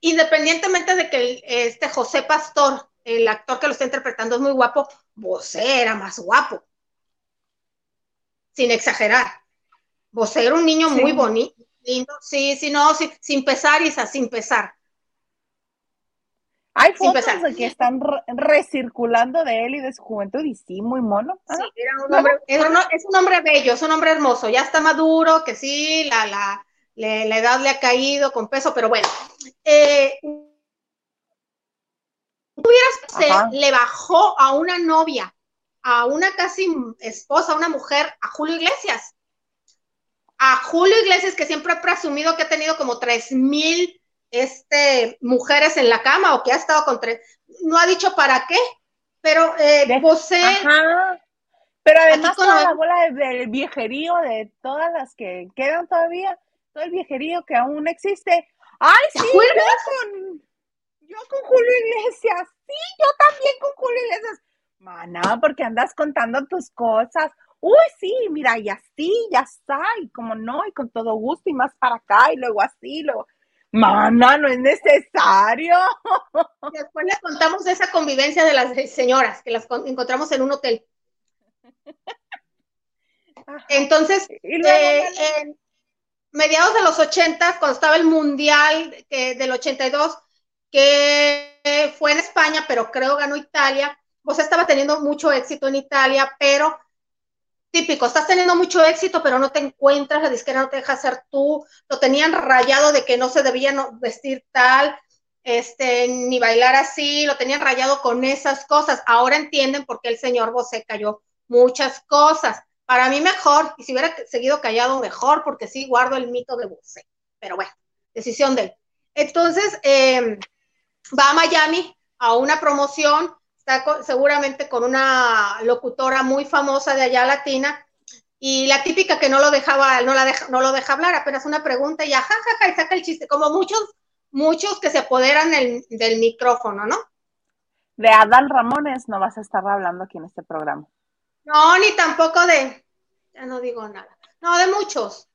Independientemente de que este José Pastor, el actor que lo está interpretando, es muy guapo, vos era más guapo. Sin exagerar. Vos era un niño muy bonito, Lindo, sí, sí, no, sí, sin pesar, Isa, sin pesar. Hay fotos de que están recirculando de él y de su juventud y sí, muy mono. Sí, era un hombre, es, un, hombre bello, es un hombre hermoso, ya está maduro, que sí, la, la, la edad le ha caído con peso, pero bueno. Eh, se le bajó a una novia, a una casi esposa, a una mujer, a Julio Iglesias a Julio Iglesias, que siempre ha presumido que ha tenido como tres mil este, mujeres en la cama o que ha estado con tres, no ha dicho para qué, pero eh, José... Pero además toda la bola del viejerío, de todas las que quedan todavía, todo el viejerío que aún existe. ¡Ay, sí! Yo con, yo con Julio Iglesias, sí, yo también con Julio Iglesias. Mana, porque andas contando tus cosas uy, sí, mira, y así, ya está, y como no, y con todo gusto, y más para acá, y luego así, luego, mana, no es necesario. Después le contamos esa convivencia de las señoras, que las encontramos en un hotel. Entonces, eh, en mediados de los 80, cuando estaba el Mundial del 82, que fue en España, pero creo ganó Italia, pues estaba teniendo mucho éxito en Italia, pero típico, estás teniendo mucho éxito, pero no te encuentras, la disquera no te deja ser tú, lo tenían rayado de que no se debían vestir tal, este, ni bailar así, lo tenían rayado con esas cosas. Ahora entienden por qué el señor Bosé cayó muchas cosas. Para mí mejor, y si hubiera seguido callado mejor, porque sí guardo el mito de Bosé. Pero bueno, decisión de él. Entonces, em, va a Miami a una promoción está seguramente con una locutora muy famosa de allá latina, y la típica que no lo dejaba, no, la deja, no lo deja hablar, apenas una pregunta y ya, jajaja, y saca el chiste, como muchos muchos que se apoderan del micrófono, ¿no? De Adal Ramones no vas a estar hablando aquí en este programa. No, ni tampoco de, ya no digo nada. No, de muchos,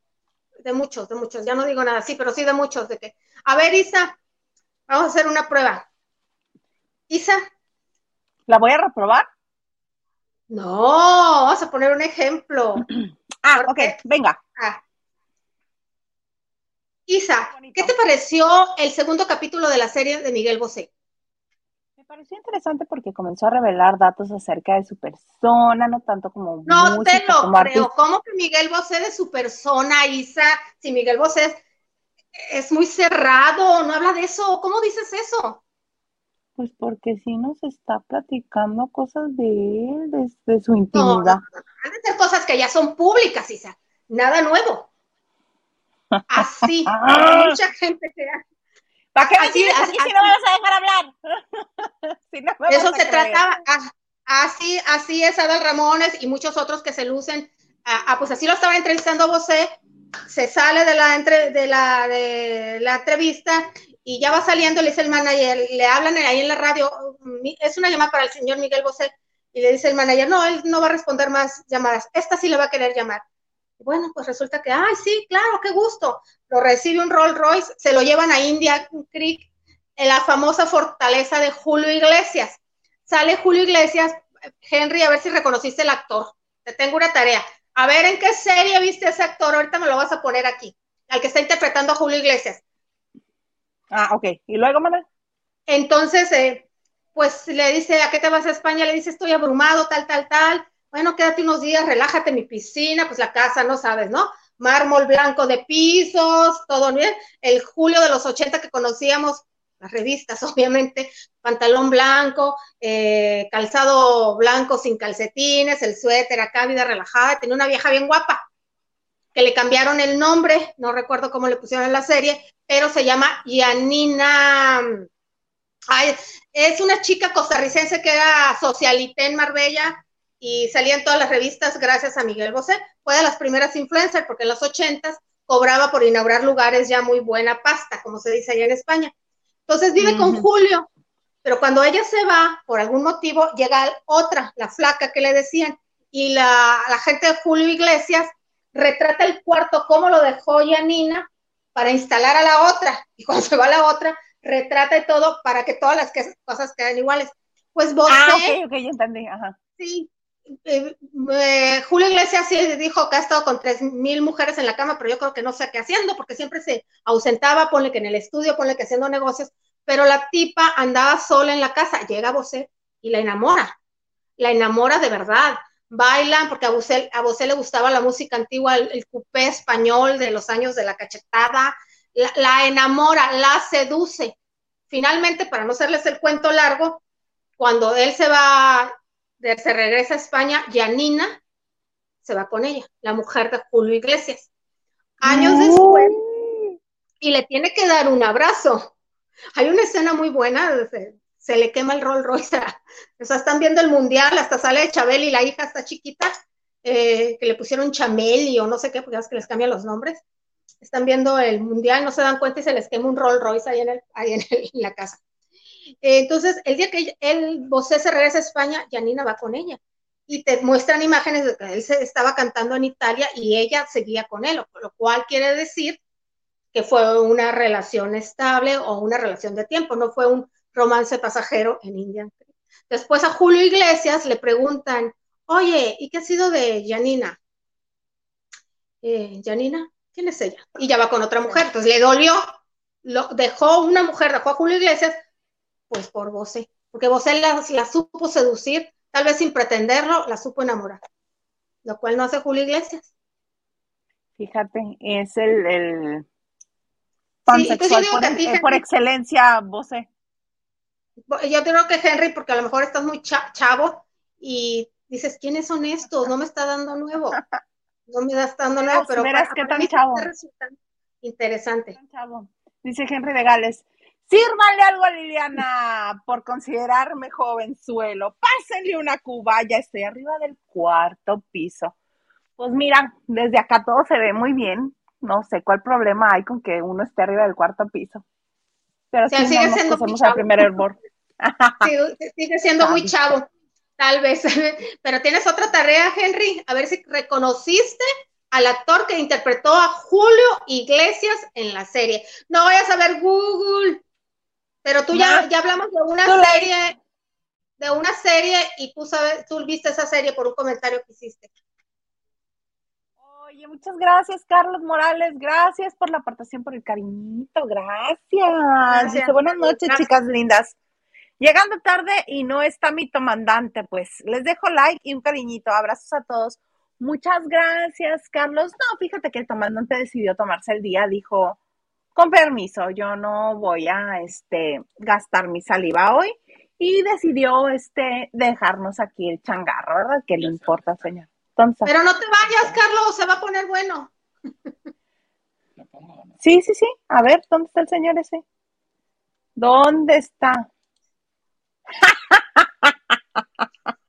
de muchos, de muchos, ya no digo nada, sí, pero sí de muchos, de que, a ver, Isa, vamos a hacer una prueba. Isa. ¿La voy a reprobar? No, vamos a poner un ejemplo. *clears throat* ah, ok, venga. Ah. Isa, ¿qué te pareció el segundo capítulo de la serie de Miguel Bosé? Me pareció interesante porque comenzó a revelar datos acerca de su persona, no tanto como No te lo creo. ¿Cómo que Miguel Bosé de su persona, Isa? Si Miguel Bosé es, es muy cerrado, no habla de eso. ¿Cómo dices eso? Pues porque sí nos está platicando cosas de él, de, su intimidad. No, de ser cosas que ya son públicas, Isa. Nada nuevo. Así, *laughs* mucha gente que... ¿Para qué así, así, si no me vas a dejar hablar? *laughs* Eso se trataba. Ah, así, así es Adal Ramones y muchos otros que se lucen. Ah, ah pues así lo estaba entrevistando a Bosé, se sale de la, entre, de, la, de la entrevista y ya va saliendo, le dice el manager, le hablan ahí en la radio, es una llamada para el señor Miguel Bosé, y le dice el manager, no, él no va a responder más llamadas, esta sí le va a querer llamar. Bueno, pues resulta que, ay, sí, claro, qué gusto. Lo recibe un Rolls Royce, se lo llevan a India Creek, en la famosa fortaleza de Julio Iglesias. Sale Julio Iglesias, Henry, a ver si reconociste el actor. Te tengo una tarea. A ver en qué serie viste ese actor, ahorita me lo vas a poner aquí, al que está interpretando a Julio Iglesias. Ah, ok. ¿Y luego, Manuel? Entonces, eh, pues le dice, ¿a qué te vas a España? Le dice, estoy abrumado, tal, tal, tal bueno, quédate unos días, relájate en mi piscina, pues la casa, no sabes, ¿no? Mármol blanco de pisos, todo bien. El julio de los 80 que conocíamos, las revistas, *laughs* obviamente, pantalón blanco, eh, calzado blanco sin calcetines, el suéter acá, vida relajada, tenía una vieja bien guapa, que le cambiaron el nombre, no recuerdo cómo le pusieron en la serie, pero se llama Yanina. Ay, es una chica costarricense que era socialité en Marbella, y salía en todas las revistas gracias a Miguel Bosé. Fue de las primeras influencers porque en los ochentas cobraba por inaugurar lugares ya muy buena pasta, como se dice allá en España. Entonces vive con Julio, pero cuando ella se va, por algún motivo, llega otra, la flaca que le decían, y la, la gente de Julio Iglesias retrata el cuarto como lo dejó Yanina para instalar a la otra, y cuando se va la otra, retrata y todo para que todas las cosas queden iguales. Pues Bosé... Ah, ok, ok, ya entendí, ajá. Sí, eh, eh, Julio Iglesias sí dijo que ha estado con tres mil mujeres en la cama, pero yo creo que no sé qué haciendo, porque siempre se ausentaba, ponle que en el estudio, ponle que haciendo negocios, pero la tipa andaba sola en la casa, llega a Bosé y la enamora, la enamora de verdad, bailan, porque a Bosé, a le gustaba la música antigua, el, el cupé español de los años de la cachetada, la, la enamora, la seduce. Finalmente, para no hacerles el cuento largo, cuando él se va se regresa a España, Janina se va con ella, la mujer de Julio Iglesias. Años después, y le tiene que dar un abrazo. Hay una escena muy buena, se, le quema el Rolls Royce. *laughs* O sea, están viendo el mundial, hasta sale Chabel y la hija está chiquita, eh, que le pusieron Chameli o no sé qué, porque es que les cambian los nombres. Están viendo el mundial, no se dan cuenta y se les quema un Rolls Royce ahí en, la casa. Eh, entonces, el día que él, Bosé se regresa a España, Janina va con ella y te muestran imágenes de que él se estaba cantando en Italia y ella seguía con él, lo cual quiere decir que fue una relación estable o una relación de tiempo, no fue un romance pasajero en India. Después a Julio Iglesias le preguntan, oye, ¿y qué ha sido de Janina? Eh, Janina, ¿quién es ella? Y ya va con otra mujer, entonces le dolió, lo, dejó una mujer, dejó a Julio Iglesias pues por Bosé, porque Bosé la, supo seducir, tal vez sin pretenderlo, la supo enamorar, lo cual no hace Julio Iglesias. Fíjate, es el, el por, excelencia, Bosé. Yo creo que Henry, porque a lo mejor estás muy chavo y dices, ¿quiénes son estos? No me está dando nuevo. No me está dando nuevo, pero verás qué tan chavo. Interesante. Dice Henry de Gales, Sírvanle algo a Liliana por considerarme jovenzuelo. Pásenle una cuba, ya estoy arriba del cuarto piso. Pues mira, desde acá todo se ve muy bien. No sé cuál problema hay con que uno esté arriba del cuarto piso. Pero sigue siendo muy chavo. primer hervor. *laughs* sigue siendo muy chavo, tal vez. *laughs* Pero tienes otra tarea, Henry, a ver si reconociste al actor que interpretó a Julio Iglesias en la serie. No vayas a ver Google, pero tú ya, ya hablamos de una serie, de una serie y tú sabes, tú viste esa serie por un comentario que hiciste. Oye, muchas gracias, Carlos Morales. Gracias por la aportación, por el cariñito. Gracias. Dice, buenas noches, chicas lindas. Llegando tarde y no está mi comandante, pues les dejo like y un cariñito. Abrazos a todos. Muchas gracias, Carlos. No, fíjate que el comandante decidió tomarse el día, dijo, con permiso, yo no voy a este, gastar mi saliva hoy y decidió este, dejarnos aquí el changarro, ¿verdad? ¿Qué le importa, señor? Pero no te vayas, Carlos, se va a poner bueno. *laughs* Sí, sí, sí. A ver, ¿dónde está el señor ese? ¿Dónde está? *laughs*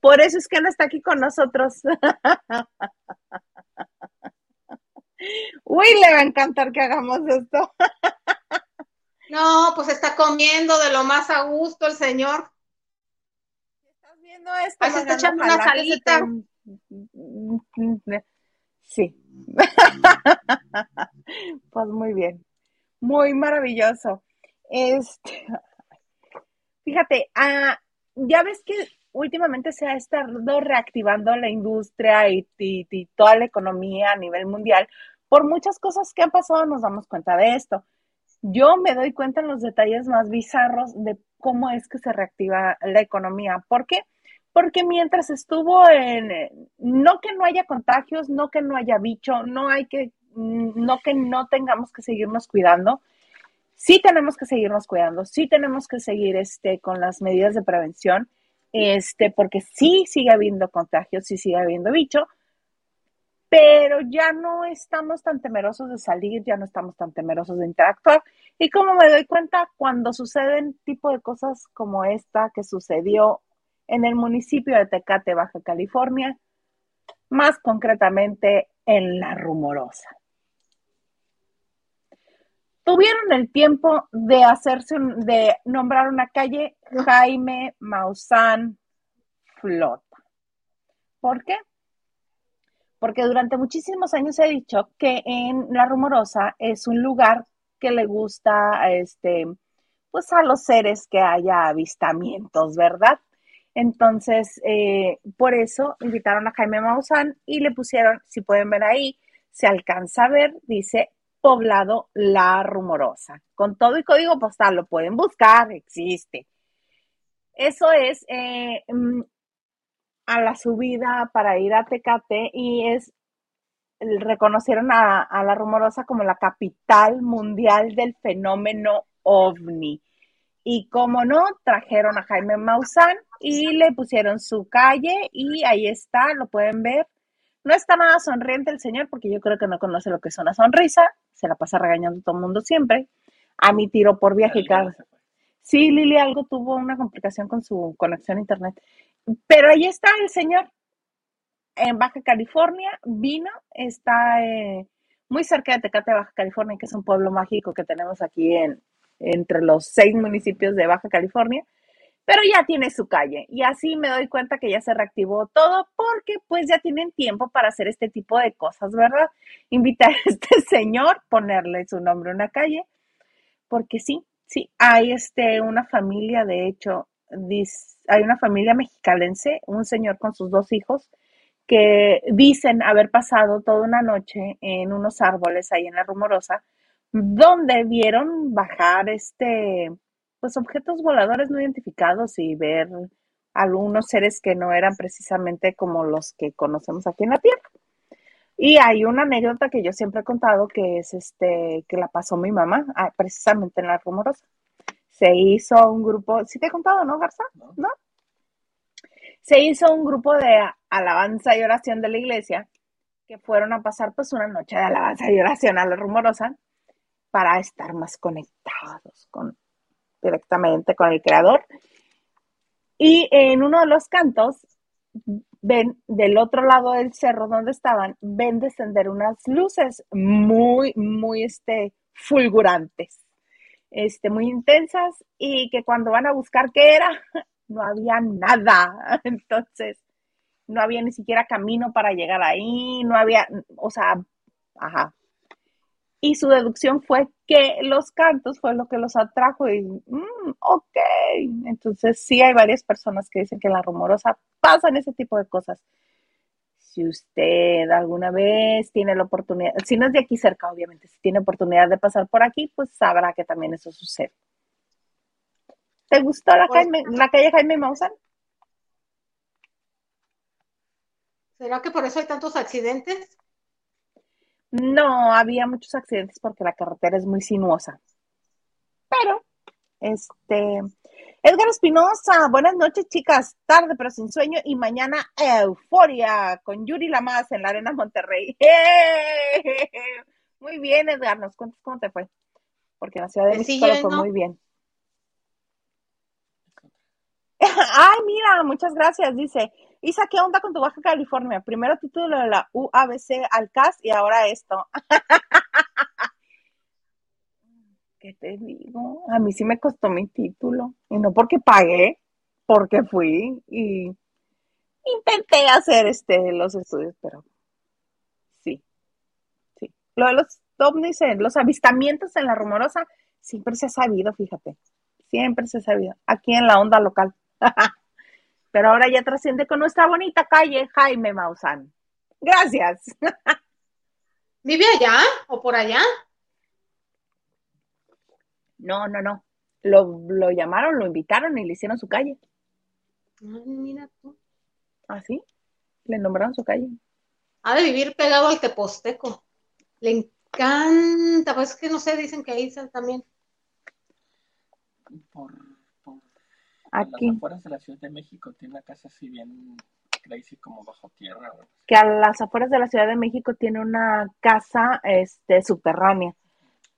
Por eso es que no está aquí con nosotros. *laughs* Uy, le va a encantar que hagamos esto. No, pues está comiendo de lo más a gusto el señor. ¿Estás viendo esto? se está echando una salita. Sí. *laughs* Pues muy bien. Muy maravilloso. Este, fíjate, ah, ya ves que últimamente se ha estado reactivando la industria y, toda la economía a nivel mundial. Por muchas cosas que han pasado nos damos cuenta de esto. Yo me doy cuenta en los detalles más bizarros de cómo es que se reactiva la economía. ¿Por qué? Porque mientras estuvo en, no que no haya contagios, no que no haya bicho, no hay que, no que no tengamos que seguirnos cuidando, sí tenemos que seguirnos cuidando, sí tenemos que seguir este, con las medidas de prevención este, porque sí sigue habiendo contagios, sí sigue habiendo bicho, pero ya no estamos tan temerosos de salir, ya no estamos tan temerosos de interactuar. Y como me doy cuenta, cuando suceden tipo de cosas como esta que sucedió en el municipio de Tecate, Baja California, más concretamente en La Rumorosa tuvieron el tiempo de hacerse, de nombrar una calle Jaime Maussan Flota. ¿Por qué? Porque durante muchísimos años ha dicho que en La Rumorosa es un lugar que le gusta este, pues a los seres que haya avistamientos, ¿verdad? Entonces, eh, por eso invitaron a Jaime Maussan y le pusieron, si pueden ver ahí, se alcanza a ver, dice poblado La Rumorosa. Con todo y código postal, lo pueden buscar, existe. Eso es eh, mm, a la subida para ir a Tecate y es, reconocieron a, a La Rumorosa como la capital mundial del fenómeno ovni. Y como no, trajeron a Jaime Maussan y le pusieron su calle y ahí está, lo pueden ver. No está nada sonriente el señor porque yo creo que no conoce lo que es una sonrisa, se la pasa regañando a todo el mundo siempre. A mi tiro por viaje. Sí, Lili algo tuvo una complicación con su conexión a internet. Pero ahí está el señor en Baja California, vino, está eh, muy cerca de Tecate, Baja California, que es un pueblo mágico que tenemos aquí en, entre los seis municipios de Baja California pero ya tiene su calle y así me doy cuenta que ya se reactivó todo porque pues ya tienen tiempo para hacer este tipo de cosas, ¿verdad? Invitar *laughs* a este señor, ponerle su nombre a una calle, porque sí, sí, hay este, una familia, de hecho, hay una familia mexicalense, un señor con sus dos hijos, que dicen haber pasado toda una noche en unos árboles ahí en la rumorosa, donde vieron bajar este pues objetos voladores no identificados y ver algunos seres que no eran precisamente como los que conocemos aquí en la Tierra. Y hay una anécdota que yo siempre he contado que es este que la pasó mi mamá, ah, precisamente en la rumorosa. Se hizo un grupo, ¿sí te he contado, no, Garza? ¿No? Se hizo un grupo de alabanza y oración de la iglesia que fueron a pasar pues una noche de alabanza y oración a la rumorosa para estar más conectados con directamente con el creador. Y en uno de los cantos, ven del otro lado del cerro donde estaban, ven descender unas luces muy, muy este, fulgurantes. este, muy intensas y que cuando van a buscar qué era, *laughs* no había nada. *laughs* Entonces, no había ni siquiera camino para llegar ahí, no había, o sea, ajá. Y su deducción fue que los cantos fue lo que los atrajo y, mm, ok. Entonces, sí hay varias personas que dicen que en la rumorosa pasan ese tipo de cosas. Si usted alguna vez tiene la oportunidad, si no es de aquí cerca, obviamente, si tiene oportunidad de pasar por aquí, pues sabrá que también eso sucede. ¿Te gustó la, pues, la calle Jaime Maussan? ¿Será que por eso hay tantos accidentes? No, había muchos accidentes porque la carretera es muy sinuosa. Pero, este, Edgar Espinosa, buenas noches, chicas. Tarde pero sin sueño y mañana euforia con Yuri Lamas en la Arena Monterrey. *laughs* Muy bien, Edgar, nos cuentas cómo te fue. Porque en la Ciudad de México fue muy bien. Ay, mira, muchas gracias, dice. Isa, ¿qué onda con tu Baja California? Primero título de la UABC al CAS y ahora esto. *laughs* ¿Qué te digo? A mí sí me costó mi título. Y no porque pagué, porque fui y intenté hacer este los estudios, pero sí. Sí. Lo de los ovnis, los avistamientos en la rumorosa, siempre se ha sabido, fíjate. Siempre se ha sabido. Aquí en la onda local. *laughs* Pero ahora ya trasciende con nuestra bonita calle Jaime Maussan. Gracias. *laughs* ¿Vive allá o por allá? No, no, no. Lo, lo llamaron, lo invitaron y le hicieron su calle. Ay, mira tú. ¿Ah, sí? Le nombraron su calle. Ha de vivir pegado al Teposteco. Le encanta, pues es que no sé, dicen que ahí también. Por Aquí. A las afueras de la Ciudad de México tiene una casa así bien crazy como bajo tierra. Que a las afueras de la Ciudad de México tiene una casa este, subterránea.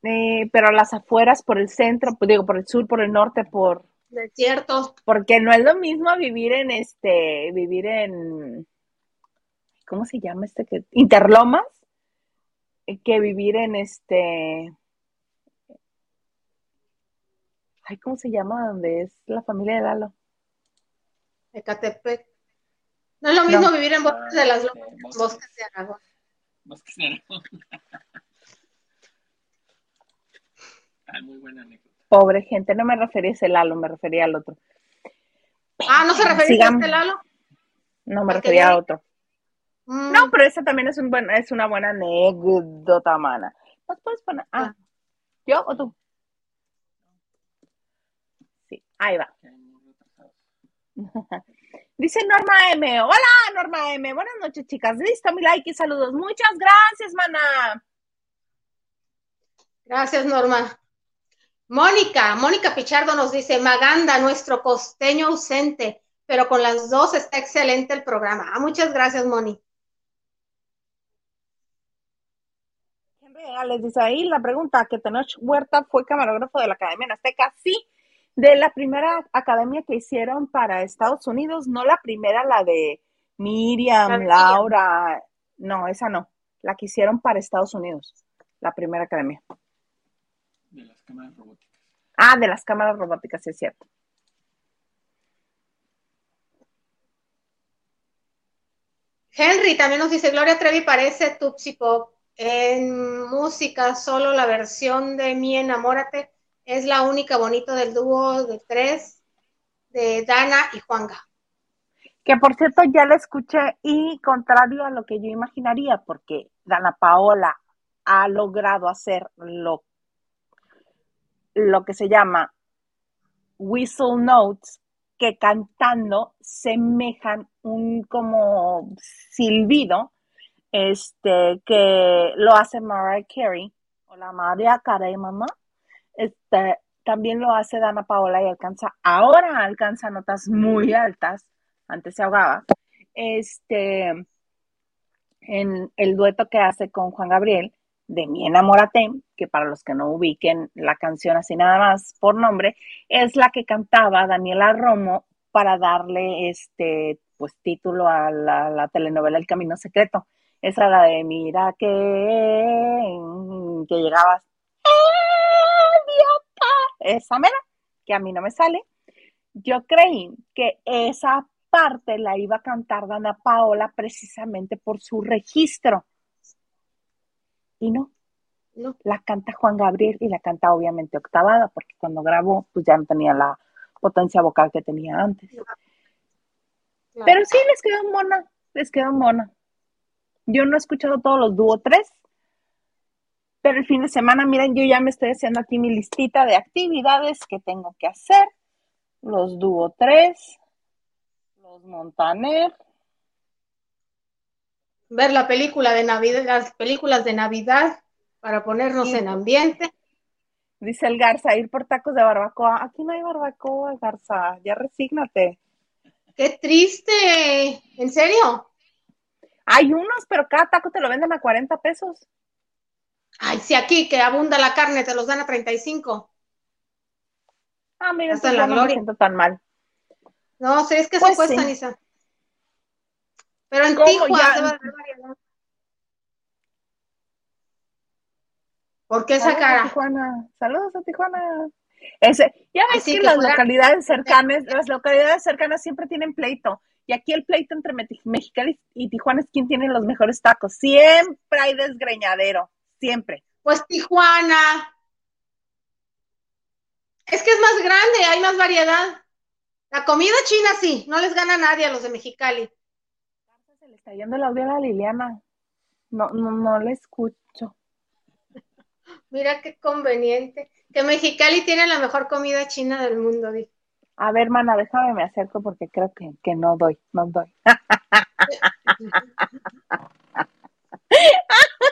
Eh, pero a las afueras, por el centro, pues, digo, por el sur, por el norte, por... Desierto. Porque no es lo mismo vivir en este, vivir en, ¿cómo se llama este? que Interlomas, que vivir en este, Ay, ¿cómo se llama? ¿Dónde es la familia de Lalo? Ecatepec. No es lo mismo vivir en bosques de las lomas, bosques, bosques de Aragón. Bosques de Aragón. Ay, *laughs* muy buena anécdota. Pobre gente, no me refería a ese Lalo, me refería al otro. Ah, ¿no se refería a este Lalo? No, me refería a otro. Mm. No, pero esa también es, un buen, es una buena anécdota, mana. ¿Nos puedes poner? Ah, ah. ¿yo o tú? Ahí va. *laughs* Dice Norma M. Hola, Norma M. Buenas noches, chicas. Listo, mi like y saludos. Muchas gracias, mana. Gracias, Norma. Mónica, Mónica Pichardo nos dice, Maganda, nuestro costeño ausente, pero con las dos está excelente el programa. Ah, muchas gracias, Moni. Les dice ahí la pregunta, que Tenoch Huerta fue camarógrafo de la Academia Azteca. Sí, de la primera academia que hicieron para Estados Unidos, no la primera, la de Miriam, Laura, no, esa no, la que hicieron para Estados Unidos, la primera academia. De las cámaras robóticas. Ah, de las cámaras robóticas, es cierto. Henry también nos dice, Gloria Trevi parece Tutsi Pop. En música, solo la versión de Mi Enamórate es la única bonita del dúo de tres de Dana y Juanga. Que por cierto ya la escuché y contrario a lo que yo imaginaría, porque Dana Paola ha logrado hacer lo, lo que se llama whistle notes, que cantando semejan un como silbido, este, que lo hace Mariah Carey, o la María Carey, mamá, este, también lo hace Dana Paola y alcanza, ahora alcanza notas muy altas, antes se ahogaba, este, en el dueto que hace con Juan Gabriel de Mi Enamórate, que para los que no ubiquen la canción así nada más por nombre, es la que cantaba Daniela Romo para darle este pues título a la, telenovela El Camino Secreto. Esa la de Mira que, que llegabas mera, que a mí no me sale, yo creí que esa parte la iba a cantar Dana Paola precisamente por su registro. Y no, no, la canta Juan Gabriel y la canta obviamente octavada, porque cuando grabó, pues ya no tenía la potencia vocal que tenía antes. Pero sí les quedó mona, les quedó mona. Yo no he escuchado todos los dúo tres, pero el fin de semana, miren, yo ya me estoy haciendo aquí mi listita de actividades que tengo que hacer. Los dúo tres, los Montaner. Ver la película de Navidad, las películas de Navidad para ponernos en ambiente. Dice el Garza, ir por tacos de barbacoa. Aquí no hay barbacoa, Garza, ya resígnate. Qué triste, ¿en serio? Hay unos, pero cada taco te lo venden a 40 pesos. Ay, si aquí que abunda la carne te los dan a 35. Ah, mira, Hasta la no me siento tan mal. No, sí, es que pues cuesta, Isa. Pero en Tijuana ¿Por qué esa cara? Tijuana. Saludos a Tijuana. Ese, ya ves que, las localidades cercanas, las localidades cercanas siempre tienen pleito. Y aquí el pleito entre Mexicali y Tijuana es quien tiene los mejores tacos. Siempre hay desgreñadero, siempre. Pues Tijuana. Es que es más grande, hay más variedad. La comida china sí, no les gana nadie a los de Mexicali. Se le está yendo el audio a la Liliana. No, no, no le escucho. Mira qué conveniente. Que Mexicali tiene la mejor comida china del mundo, A ver, hermana, déjame me acerco porque creo que, que no doy, no doy. *laughs*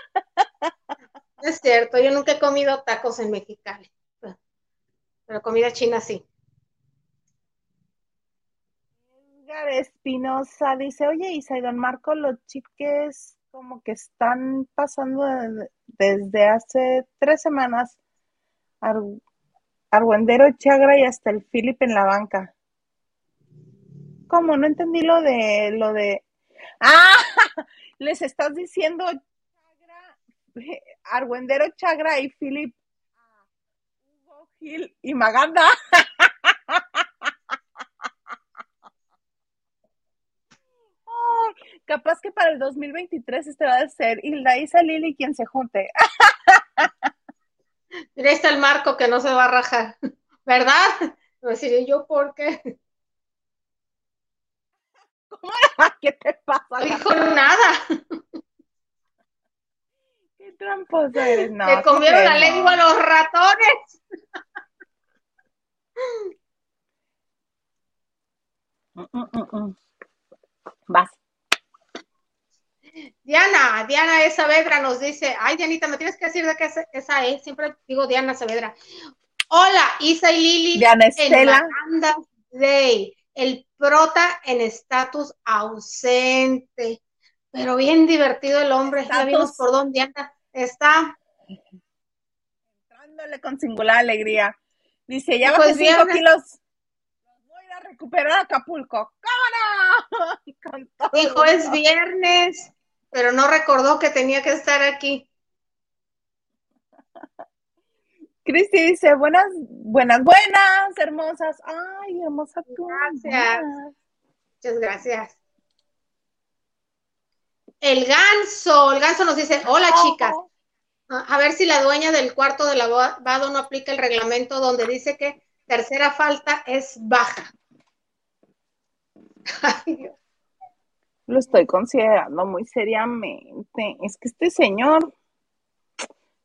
Es cierto, yo nunca he comido tacos en Mexicali, pero comida china sí. Edgar Espinosa dice, oye, Isa y Don Marco, los chiques como que están pasando desde hace tres semanas Argüendero Chagra y hasta el Philip en la banca. ¿Cómo? No entendí lo de lo de. ¡Ah! *laughs* Les estás diciendo *laughs* Argüendero Chagra y Philip Hugo Gil y Maganda. *laughs* capaz que para el 2023 este va a ser Hilda Isa Lili quien se junte. *laughs* Mira, ahí está el marco que no se va a rajar, ¿verdad? No decir yo por qué. ¿Cómo ¿Qué te pasa? No dijo nada. Tramposo eres, no. Te comieron la lengua los ratones. Mm, mm, mm, Vas. Diana, Diana e. Saavedra nos dice, ay Dianita, me tienes que decir de qué es esa es, siempre digo Diana Saavedra. Hola, Isa y Lili. Diana Estela. Day, el prota en estatus ausente, pero bien divertido el hombre, ya vimos por dónde Diana está. Entrándole con singular alegría. Dice, ya bajé 5 pues kilos voy a recuperar Acapulco. ¡Cámara! *laughs* Dijo, es viernes pero no recordó que tenía que estar aquí. *laughs* Cristi dice, buenas, buenas, buenas, hermosas. Ay, hermosa tú. Gracias. Muchas gracias. El ganso, el ganso nos dice, hola chicas. A ver si la dueña del cuarto de lavado no aplica el reglamento donde dice que tercera falta es baja. *laughs* Ay, Dios lo estoy considerando muy seriamente. Es que este señor,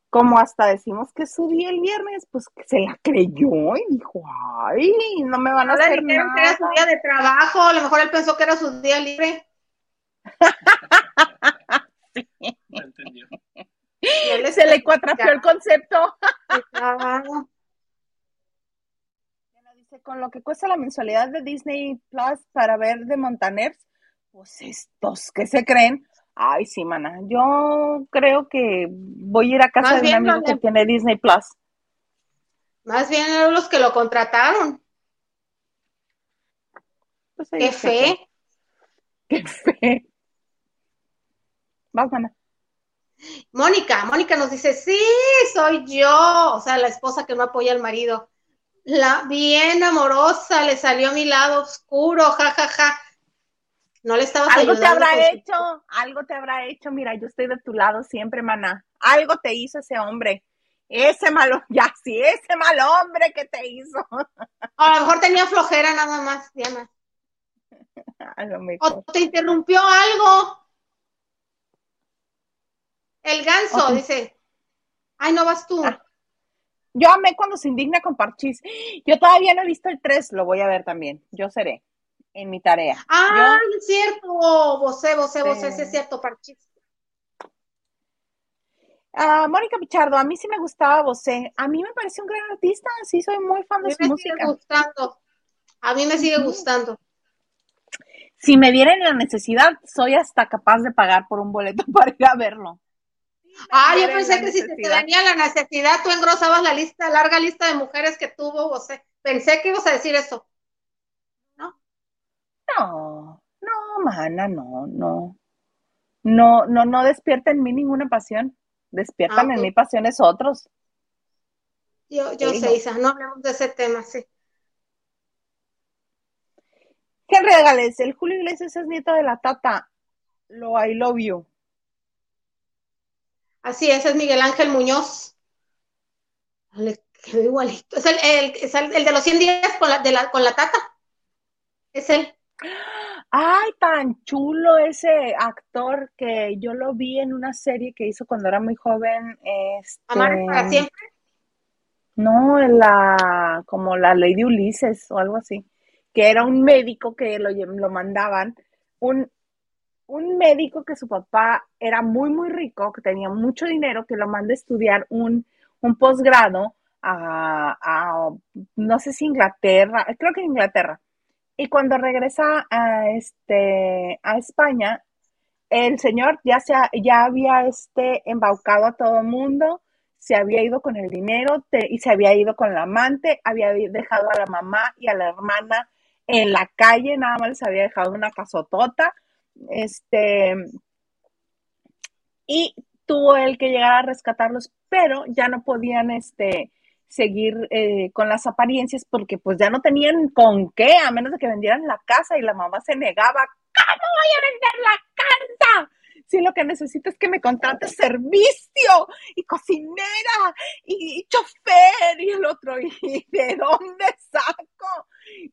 como hasta decimos que subí el viernes, pues que se la creyó y dijo, ay, no me van a hacer nada. que era su día de trabajo, a lo mejor él pensó que era su día libre. Sí. No entendió. Se le cuatrapeó el concepto. Dice, con lo que cuesta la mensualidad de Disney Plus para ver de Montaners, pues estos que se creen, ay sí, mana, yo creo que voy a ir a casa de un amigo que tiene Disney Plus. Más bien eran los que lo contrataron. Pues Qué fe. Qué fe. Vas, mana. Mónica, Mónica nos dice, sí, soy yo, o sea, la esposa que no apoya al marido. La bien amorosa, le salió a mi lado oscuro, jajaja. Ja, ja. No le estabas Algo te habrá hecho, algo te habrá hecho. Mira, yo estoy de tu lado siempre, mana. Algo te hizo ese hombre. Ese malo, ya sí, ese mal hombre que te hizo. A lo mejor tenía flojera nada más, Diana. *laughs* O te interrumpió algo. El ganso, dice. Ay, no vas tú. Ah. Yo amé cuando se indigna con Parchís. Yo todavía no he visto el 3, lo voy a ver también. Yo seré en mi tarea. Ah, es cierto. Vosé, vosé, vosé, sí. es cierto, Parchís. Ah, Mónica Pichardo, a mí sí me gustaba Vosé. A mí me parece un gran artista, sí soy muy fan de su música. A mí me sigue gustando. A mí me sigue gustando. Si me dieran la necesidad, soy hasta capaz de pagar por un boleto *laughs* para ir a verlo. Ah, yo pensé que si te venía la necesidad, tú engrosabas la lista, larga lista de mujeres que tuvo Vosé. Pensé que ibas a decir eso. ¿No? No, no, mana, no, no. No, no, no despierta en mí ninguna pasión. Despiertan ah, en mí pasiones otros. Yo, yo sé, Isa, no hablemos de ese tema, sí. ¿Qué regales? El Julio Iglesias es nieto de la tata. Lo I love you. Así es, es Miguel Ángel Muñoz. Le quedó igualito. Es el, el, de los 100 días con la, de la, con la tata. Es él. Ay, tan chulo ese actor que yo lo vi en una serie que hizo cuando era muy joven. Este, ¿Amar para siempre? No, la, como la Lady Ulises o algo así, que era un médico que lo, lo mandaban, un, un médico que su papá era muy, muy rico, que tenía mucho dinero, que lo manda a estudiar un, un posgrado a, a, no sé si Inglaterra, creo que Inglaterra. Y cuando regresa a, este, a España, el señor ya, se, ya había este, embaucado a todo el mundo, se había ido con el dinero y se había ido con la amante, había dejado a la mamá y a la hermana en la calle, nada más les había dejado una casotota, este, y tuvo él que llegar a rescatarlos, pero ya no podían, este, seguir eh, con las apariencias porque pues ya no tenían con qué, a menos de que vendieran la casa y la mamá se negaba, ¿cómo voy a vender la casa? Si lo que necesito es que me contrates servicio y cocinera y, y chofer y el otro, *laughs* ¿y de dónde saco?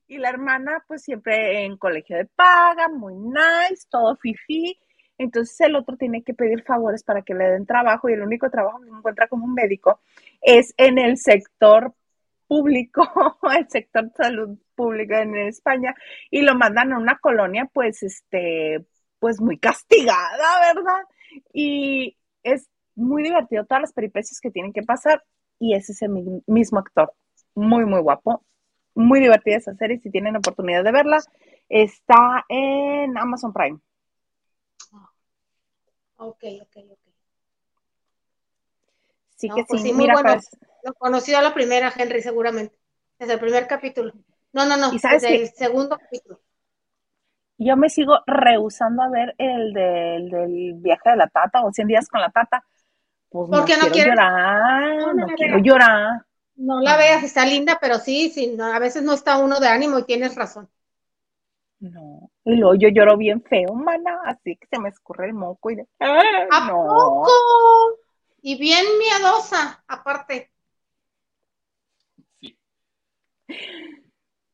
Y la hermana pues siempre en colegio de paga, muy nice, todo fifi. Entonces el otro tiene que pedir favores para que le den trabajo y el único trabajo que encuentra como un médico es en el sector público, *laughs* el sector salud pública en España, y lo mandan a una colonia, pues, este, pues muy castigada, ¿verdad? Y es muy divertido todas las peripecias que tienen que pasar, y es ese mismo actor, muy, muy guapo, muy divertida esa serie, si tienen oportunidad de verla, está en Amazon Prime. Ok, ok, ok. Sí que pues sí, muy bueno. Lo conocido a la primera, Henry, seguramente. Desde el primer capítulo. No, no, no, desde el segundo capítulo. Yo me sigo rehusando a ver el, del viaje de la tata o 100 días con la tata. Pues Porque no, quiero llorar, no, quiero llorar. No la veas, está linda, pero sí, sí, a veces no está uno de ánimo y tienes razón. No, y luego yo lloro bien feo, mana, así que se me escurre el moco y de... ¿A poco? Y bien miedosa, aparte. Sí.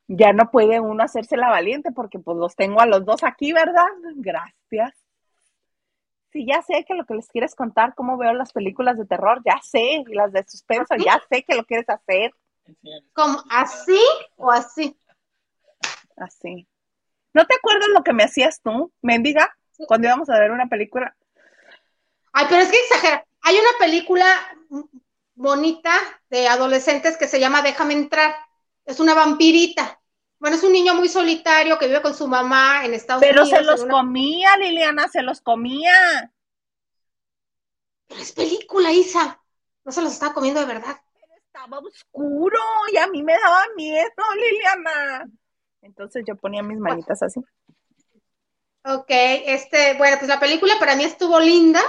Ya no puede uno hacerse la valiente porque pues los tengo a los dos aquí, ¿verdad? Gracias. Sí, ya sé que lo que les quieres contar, cómo veo las películas de terror, ya sé, y las de suspenso, ya sé que lo quieres hacer. ¿Cómo? ¿Así o así? Así. ¿No te acuerdas lo que me hacías tú, mendiga, cuando íbamos a ver una película? Ay, pero es que exagera. Hay una película bonita de adolescentes que se llama Déjame entrar. Es una vampirita. Bueno, es un niño muy solitario que vive con su mamá en Estados Unidos. Pero se los comía, Liliana, se los comía. Pero es película, Isa. No se los estaba comiendo de verdad. Pero estaba oscuro y a mí me daba miedo, Liliana. Entonces yo ponía mis manitas así. Ok, este, bueno, pues la película para mí estuvo linda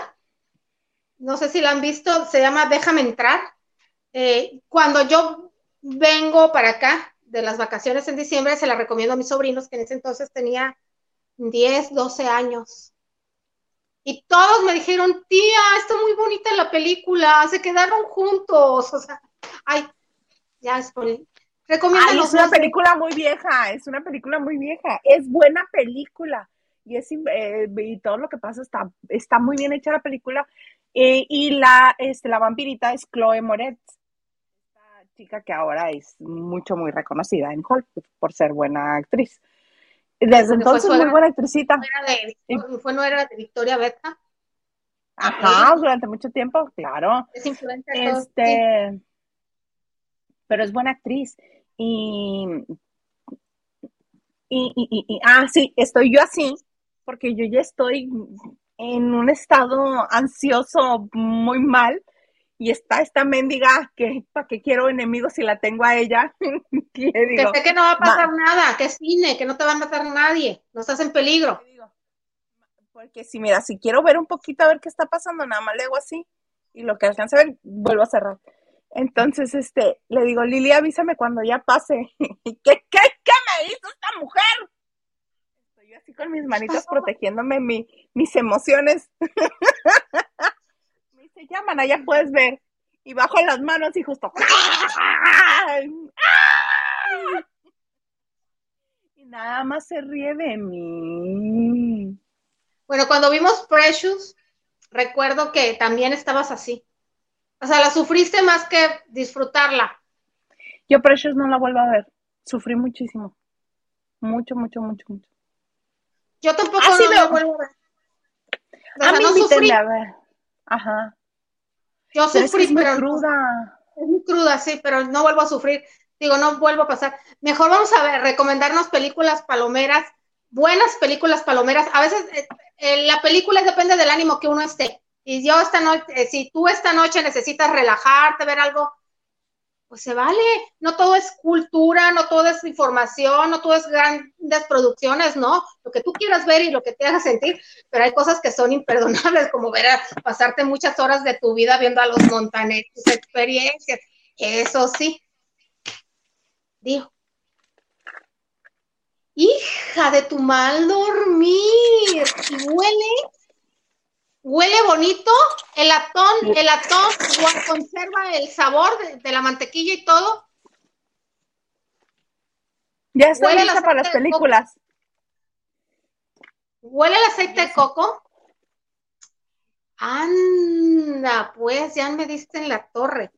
no sé si la han visto, se llama Déjame entrar. Eh, cuando yo vengo para acá de las vacaciones en diciembre, se la recomiendo a mis sobrinos, que en ese entonces tenía 10, 12 años. Y todos me dijeron, tía, está muy bonita la película, se quedaron juntos. O sea, ay, ya es por... Recomiendo. es una película muy vieja, es una película muy vieja, es buena película. Y, es, eh, y todo lo que pasa está, está muy bien hecha la película. Eh, y la, este, la vampirita es Chloe Moretz, chica que ahora es mucho, muy reconocida en Hollywood por ser buena actriz. Desde entonces, muy buena actricita. ¿Fue no era de Victoria Beta? Ajá, durante mucho tiempo, claro. Es influente. Este, pero es buena actriz. Y, y, y, y, ah, sí, estoy yo así, porque yo ya estoy en un estado ansioso muy mal y está esta mendiga que para qué quiero enemigos si la tengo a ella. *laughs* que sé que no va a pasar nada, que es cine, que no te va a matar nadie, no estás en peligro. Porque si mira, si quiero ver un poquito a ver qué está pasando, nada más le hago así y lo que alcance a ver, vuelvo a cerrar. Entonces, este, le digo, Lili, avísame cuando ya pase. *laughs* ¿Qué, qué, qué me hizo esta mujer? Estoy así con mis manitas protegiéndome mi, mis emociones. *laughs* ya, mana, ya puedes ver. Y bajo las manos y justo. Y nada más se ríe de mí. Bueno, cuando vimos Precious, recuerdo que también estabas así. O sea, la sufriste más que disfrutarla. Yo Precious no la vuelvo a ver. Sufrí muchísimo. Mucho, mucho, mucho, mucho. Yo tampoco ah, no la vuelvo a ver. a mí no sufrí. a ver. Ajá. Yo sufrí, es pero. cruda. Es muy cruda, sí, pero no vuelvo a sufrir. Digo, no vuelvo a pasar. Mejor vamos a ver, recomendarnos películas palomeras, buenas películas palomeras. A veces eh, eh, la película depende del ánimo que uno esté. Y yo esta noche, eh, si tú esta noche necesitas relajarte, ver algo, pues se vale. No todo es cultura, no todo es información, no todo es grandes producciones, ¿no? Lo que tú quieras ver y lo que te haga sentir, pero hay cosas que son imperdonables, como ver a pasarte muchas horas de tu vida viendo a los montaneros, experiencias. Eso sí. Dijo. Hija de tu mal dormir. Y huele huele bonito, el atón, el atón conserva el sabor de, la mantequilla y todo. Ya está lista para las películas. ¿Huele el aceite de coco? Anda, pues ya me diste en la torre.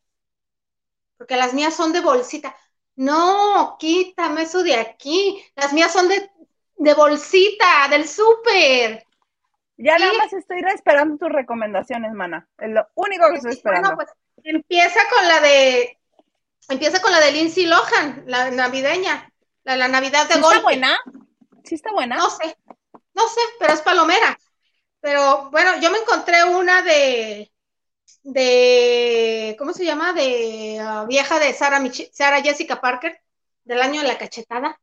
Porque las mías son de bolsita. No, quítame eso de aquí. Las mías son de, de bolsita, del súper. Ya nada más estoy esperando tus recomendaciones, mana. Es lo único que estoy esperando. Bueno, pues empieza con la de empieza con la de Lindsay Lohan, la navideña, la, la Navidad de ¿Sí está buena? ¿Sí está buena? No sé, no sé, pero es palomera. Pero bueno, yo me encontré una de de ¿cómo se llama? de ah, vieja de Sara, Sara Jessica Parker del año de la cachetada,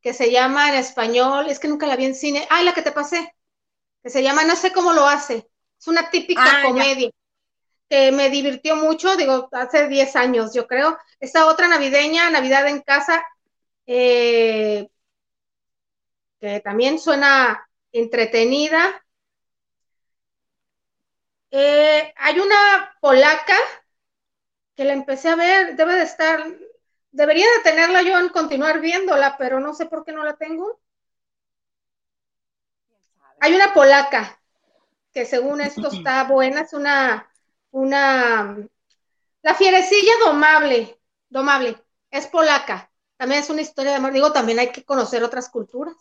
que se llama en español, es que nunca la vi en cine. Ay, la que te pasé que se llama No sé cómo lo hace. Es una típica ah, comedia que me divirtió mucho, digo, hace 10 años, yo creo. Esta otra navideña, Navidad en casa, eh, que también suena entretenida. Eh, hay una polaca que la empecé a ver, debe de estar, debería de tenerla yo en continuar viéndola, pero no sé por qué no la tengo. Hay una polaca que según esto está buena, es una, una, la fierecilla domable, domable, es polaca. También es una historia de amor. Digo, también hay que conocer otras culturas.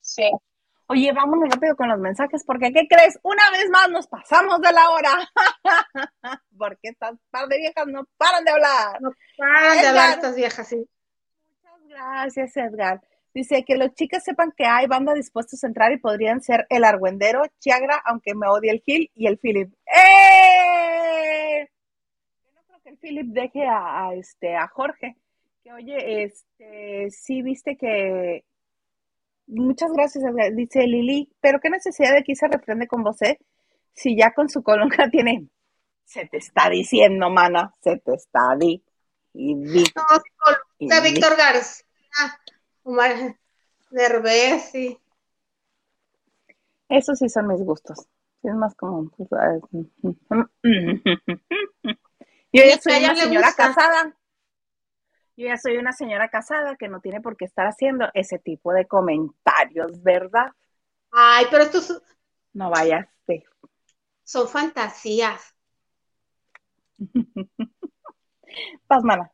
Sí. Oye, vámonos rápido con los mensajes, porque ¿qué crees? Una vez más nos pasamos de la hora. *laughs* porque estas par de viejas no paran de hablar. No paran de hablar estas viejas, sí. Muchas gracias, Edgar. Dice que los chicas sepan que hay banda dispuestos a entrar y podrían ser el Argüendero, Chiagra, aunque me odie el Gil y el Philip. ¡Eh! Yo no creo que el Philip deje a, este, a Jorge. Que oye, este, sí viste que. Muchas gracias, dice Lili, pero qué necesidad de que se reprende con vos, eh? Si ya con su colonca *laughs* tiene. Se te está diciendo, mana, se te está di. Y, Víctor García, Omar Derbez, sí. Esos sí son mis gustos. Es más como. Pues, *laughs* Yo ya soy una señora casada. Yo ya soy una señora casada que no tiene por qué estar haciendo ese tipo de comentarios, ¿verdad? Ay, pero estos. No vayas. Son fantasías. *laughs* Pasmana.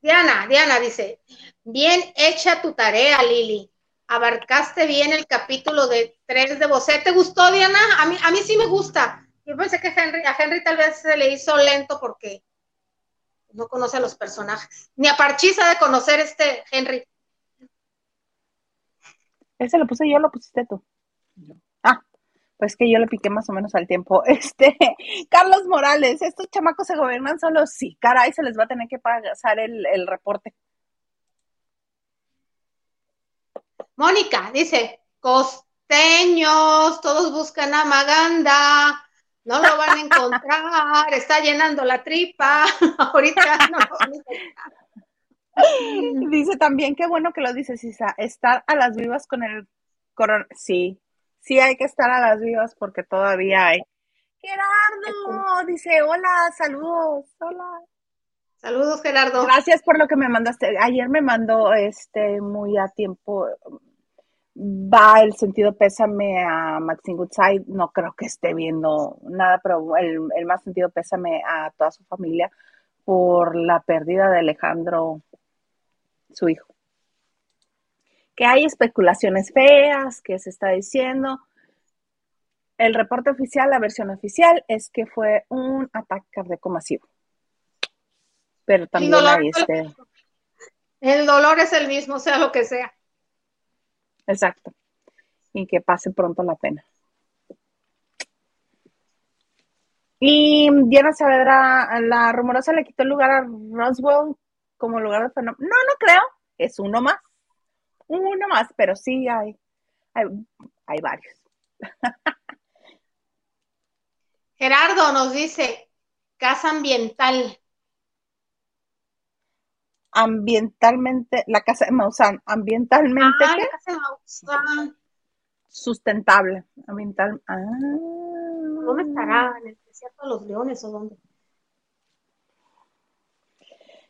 Diana, Diana dice: Bien hecha tu tarea, Lili. Abarcaste bien el capítulo de tres de Bosé. ¿Te gustó, Diana? A mí, a mí sí me gusta. Yo pensé que Henry, a Henry tal vez se le hizo lento porque no conoce a los personajes. Ni a Parchisa de conocer este Henry. Ese lo puse yo, lo pusiste tú. Pues que yo le piqué más o menos al tiempo. *laughs* Este, Carlos Morales, ¿estos chamacos se gobiernan solos? Sí, caray, se les va a tener que pasar el, el reporte. Mónica dice, costeños, todos buscan a Maganda no lo van a encontrar, *laughs* está llenando la tripa, *laughs* ahorita no lo van a encontrar. Dice también, qué bueno que lo dices, Isa, estar a las vivas con el corona. Sí, sí hay que estar a las vivas porque todavía hay. Gerardo, dice, hola, saludos, hola. Saludos, Gerardo. Gracias por lo que me mandaste. Ayer me mandó este muy a tiempo va el sentido pésame a Maxine Goodside, no creo que esté viendo nada, pero el, el, más sentido pésame a toda su familia por la pérdida de Alejandro, su hijo. Que hay especulaciones feas, que se está diciendo. El reporte oficial, la versión oficial, es que fue un ataque cardíaco masivo. Pero también hay este... El dolor es el mismo, sea lo que sea. Exacto. Y que pase pronto la pena. Y Diana Saavedra, la rumorosa le quitó el lugar a Roswell como lugar de fenómeno. No, no creo. Es uno más. Uno más, pero sí hay, hay, hay varios. *laughs* Gerardo nos dice, casa ambiental ambientalmente, la casa de Maussan, ambientalmente ah, ¿qué? sustentable, ambiental. Ah. ¿Dónde estará? ¿En el desierto de los leones o dónde?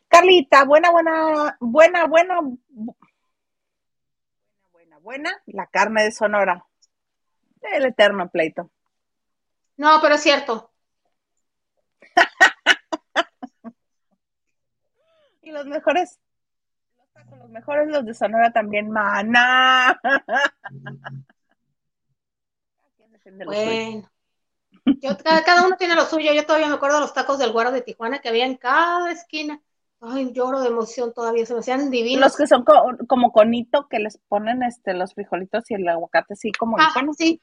Carlita, buena, buena, buena, buena, buena, la carne de Sonora. El eterno pleito. No, pero es cierto. *laughs* Y los mejores, los mejores los de Sonora también, maná. *laughs* Bueno. Yo, cada, uno tiene lo suyo. Yo todavía me acuerdo de los tacos del guaro de Tijuana que había en cada esquina. Ay, lloro de emoción todavía, se me hacían divinos. Los que son como conito, que les ponen este los frijolitos y el aguacate así como ah, sí.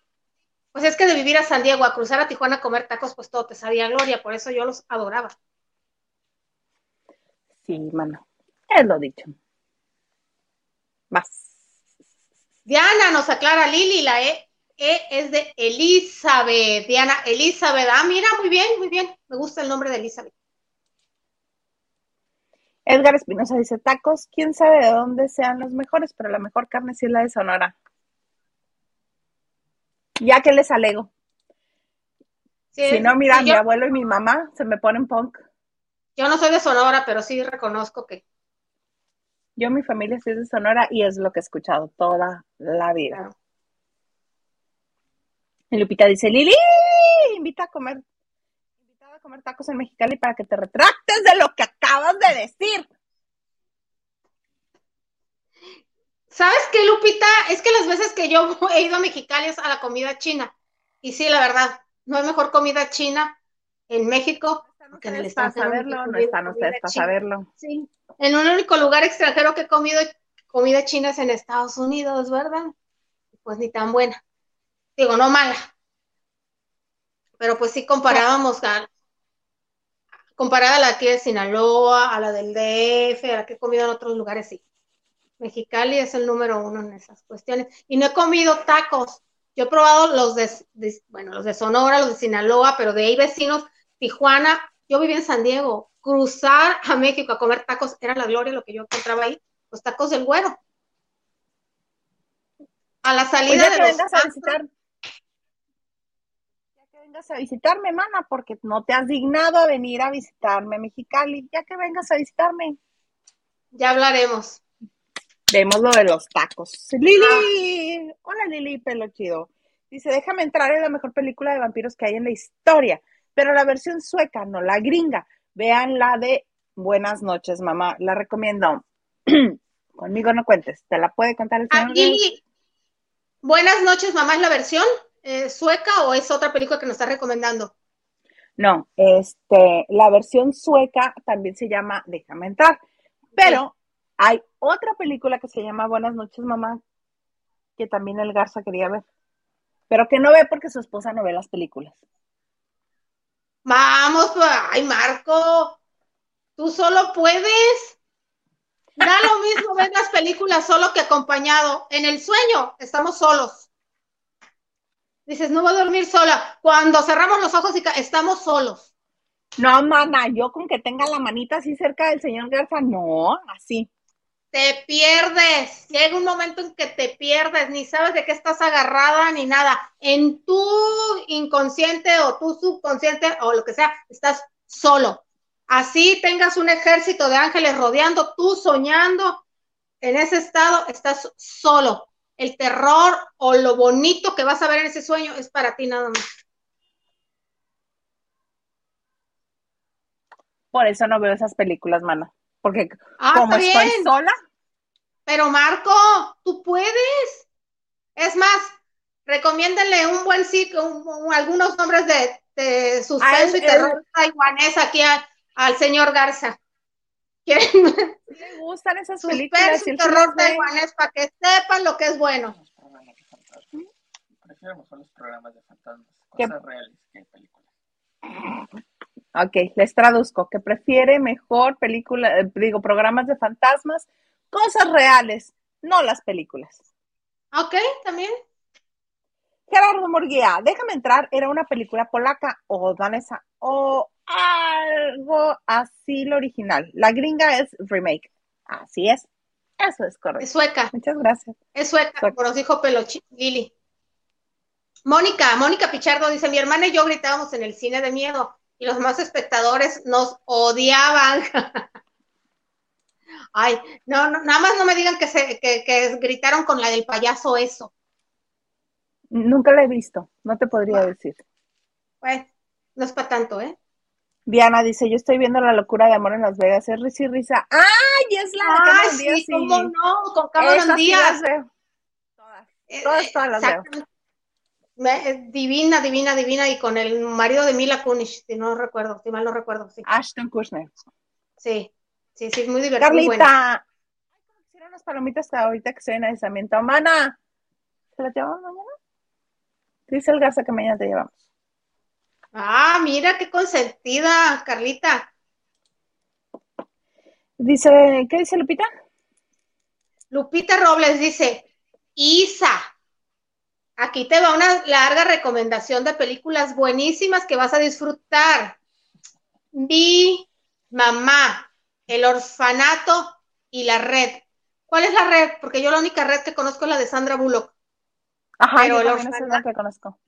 Pues es que de vivir a San Diego, a cruzar a Tijuana a comer tacos, pues todo te sabía gloria, por eso yo los adoraba. Sí, mano. Es lo dicho. Más. Diana nos aclara Lili, la E, e es de Elizabeth. Diana, Elizabeth. Ah, mira, muy bien, muy bien. Me gusta el nombre de Elizabeth. Edgar Espinosa dice tacos, quién sabe de dónde sean los mejores, pero la mejor carne sí es la de Sonora. Ya que les alego. si no, mira, mi abuelo y mi mamá se me ponen punk. Yo no soy de Sonora, pero sí reconozco que. Yo, mi familia sí es de Sonora y es lo que he escuchado toda la vida. Y Lupita dice, Lili, invita a comer, comer tacos en Mexicali para que te retractes de lo que acabas de decir. ¿Sabes qué, Lupita? Es que las veces que yo *laughs* he ido a Mexicali es a la comida china. Y sí, la verdad, no hay mejor comida china en México que en el extranjero. no están ustedes para saberlo. Sí, en un único lugar extranjero que he comido comida china es en Estados Unidos, ¿verdad? Pues ni tan buena. Digo, no mala. Pero pues sí comparábamos a, comparada a la que de Sinaloa, a la del DF, a la que he comido en otros lugares, sí. Mexicali es el número uno en esas cuestiones. Y no he comido tacos. Yo he probado los de, bueno, los de Sonora, los de Sinaloa, pero de ahí vecinos, Tijuana, yo vivía en San Diego, cruzar a México a comer tacos era la gloria lo que yo encontraba ahí, los tacos del güero. A la salida de los a visitar. Vengas a visitarme, mana, porque no te has dignado a venir a visitarme, Mexicali, ya que vengas a visitarme. Ya hablaremos. Vemos lo de los tacos. Lili, ah. hola Lili, pelo chido. Dice, déjame entrar en la mejor película de vampiros que hay en la historia pero la versión sueca, no la gringa. Vean la de Buenas noches, mamá. La recomiendo. *clears throat* Conmigo no cuentes. ¿Te la puede contar el señor? Aquí, Buenas noches, mamá, ¿es la versión eh, sueca o es otra película que nos está recomendando? No, este, la versión sueca también se llama Déjame entrar. Pero hay otra película que se llama Buenas noches, mamá, que también el Garza quería ver. Pero que no ve porque su esposa no ve las películas. Vamos, ay, Marco, tú solo puedes. Da lo mismo ver las películas solo que acompañado. En el sueño estamos solos. Dices, no voy a dormir sola. Cuando cerramos los ojos y estamos solos. No, mana, yo con que tenga la manita así cerca del señor Garza, no, así te pierdes. Llega un momento en que te pierdes, ni sabes de qué estás agarrada ni nada. En tu inconsciente o tu subconsciente o lo que sea, estás solo. Así tengas un ejército de ángeles rodeando, tú soñando, en ese estado estás solo. El terror o lo bonito que vas a ver en ese sueño es para ti nada más. Por eso no veo esas películas, mana porque ah, como estoy sola. Pero Marco, tú puedes. Es más, recomiéndenle un buen sitio, algunos nombres de, suspenso y terror taiwanés aquí al señor Garza. Me *laughs* gustan esas películas. Suspenso y terror taiwanés para que sepan lo que es bueno. Prefiero mejor los programas de fantasmas, cosas reales que películas. Ok, les traduzco, que prefiere mejor película, eh, digo, programas de fantasmas, cosas reales, no las películas. Ok, también. Gerardo Morguía, déjame entrar, era una película polaca o danesa o algo así lo original. La gringa es remake. Así es. Eso es correcto. Es sueca. Muchas gracias. Es sueca, por nos dijo Pelochi, Lili. Mónica, Mónica Pichardo dice, mi hermana y yo gritábamos en el cine de miedo y los más espectadores nos odiaban. *laughs* Ay, no, nada más no me digan que, se, que, gritaron con la del payaso eso. Nunca la he visto, no te podría decir. Pues, no es para tanto, ¿eh? Diana dice, yo estoy viendo la locura de amor en Las Vegas, es risa y risa. ¡Ay, es la de Cameron sí, ¿Cómo no? Con Cameron Díaz. Todas, todas, todas las veo divina, divina, divina, y con el marido de Mila Kunis, si no recuerdo, si mal no recuerdo. Sí. Ashton Kushner. Sí, sí, sí, es muy divertido. Carlita, hicieron las palomitas ahorita que se ven a. Mana, ¿se las llevamos mañana? Dice el Garza que mañana te llevamos. Ah, mira qué consentida, Carlita. Dice, ¿qué dice Lupita? Lupita Robles dice, Isa, Aquí te va una larga recomendación de películas buenísimas que vas a disfrutar. Vi Mamá, El Orfanato y La Red. ¿Cuál es la red? Porque yo la única red que conozco es la de Sandra Bullock. Ajá, yo el orfanato, la que conozco.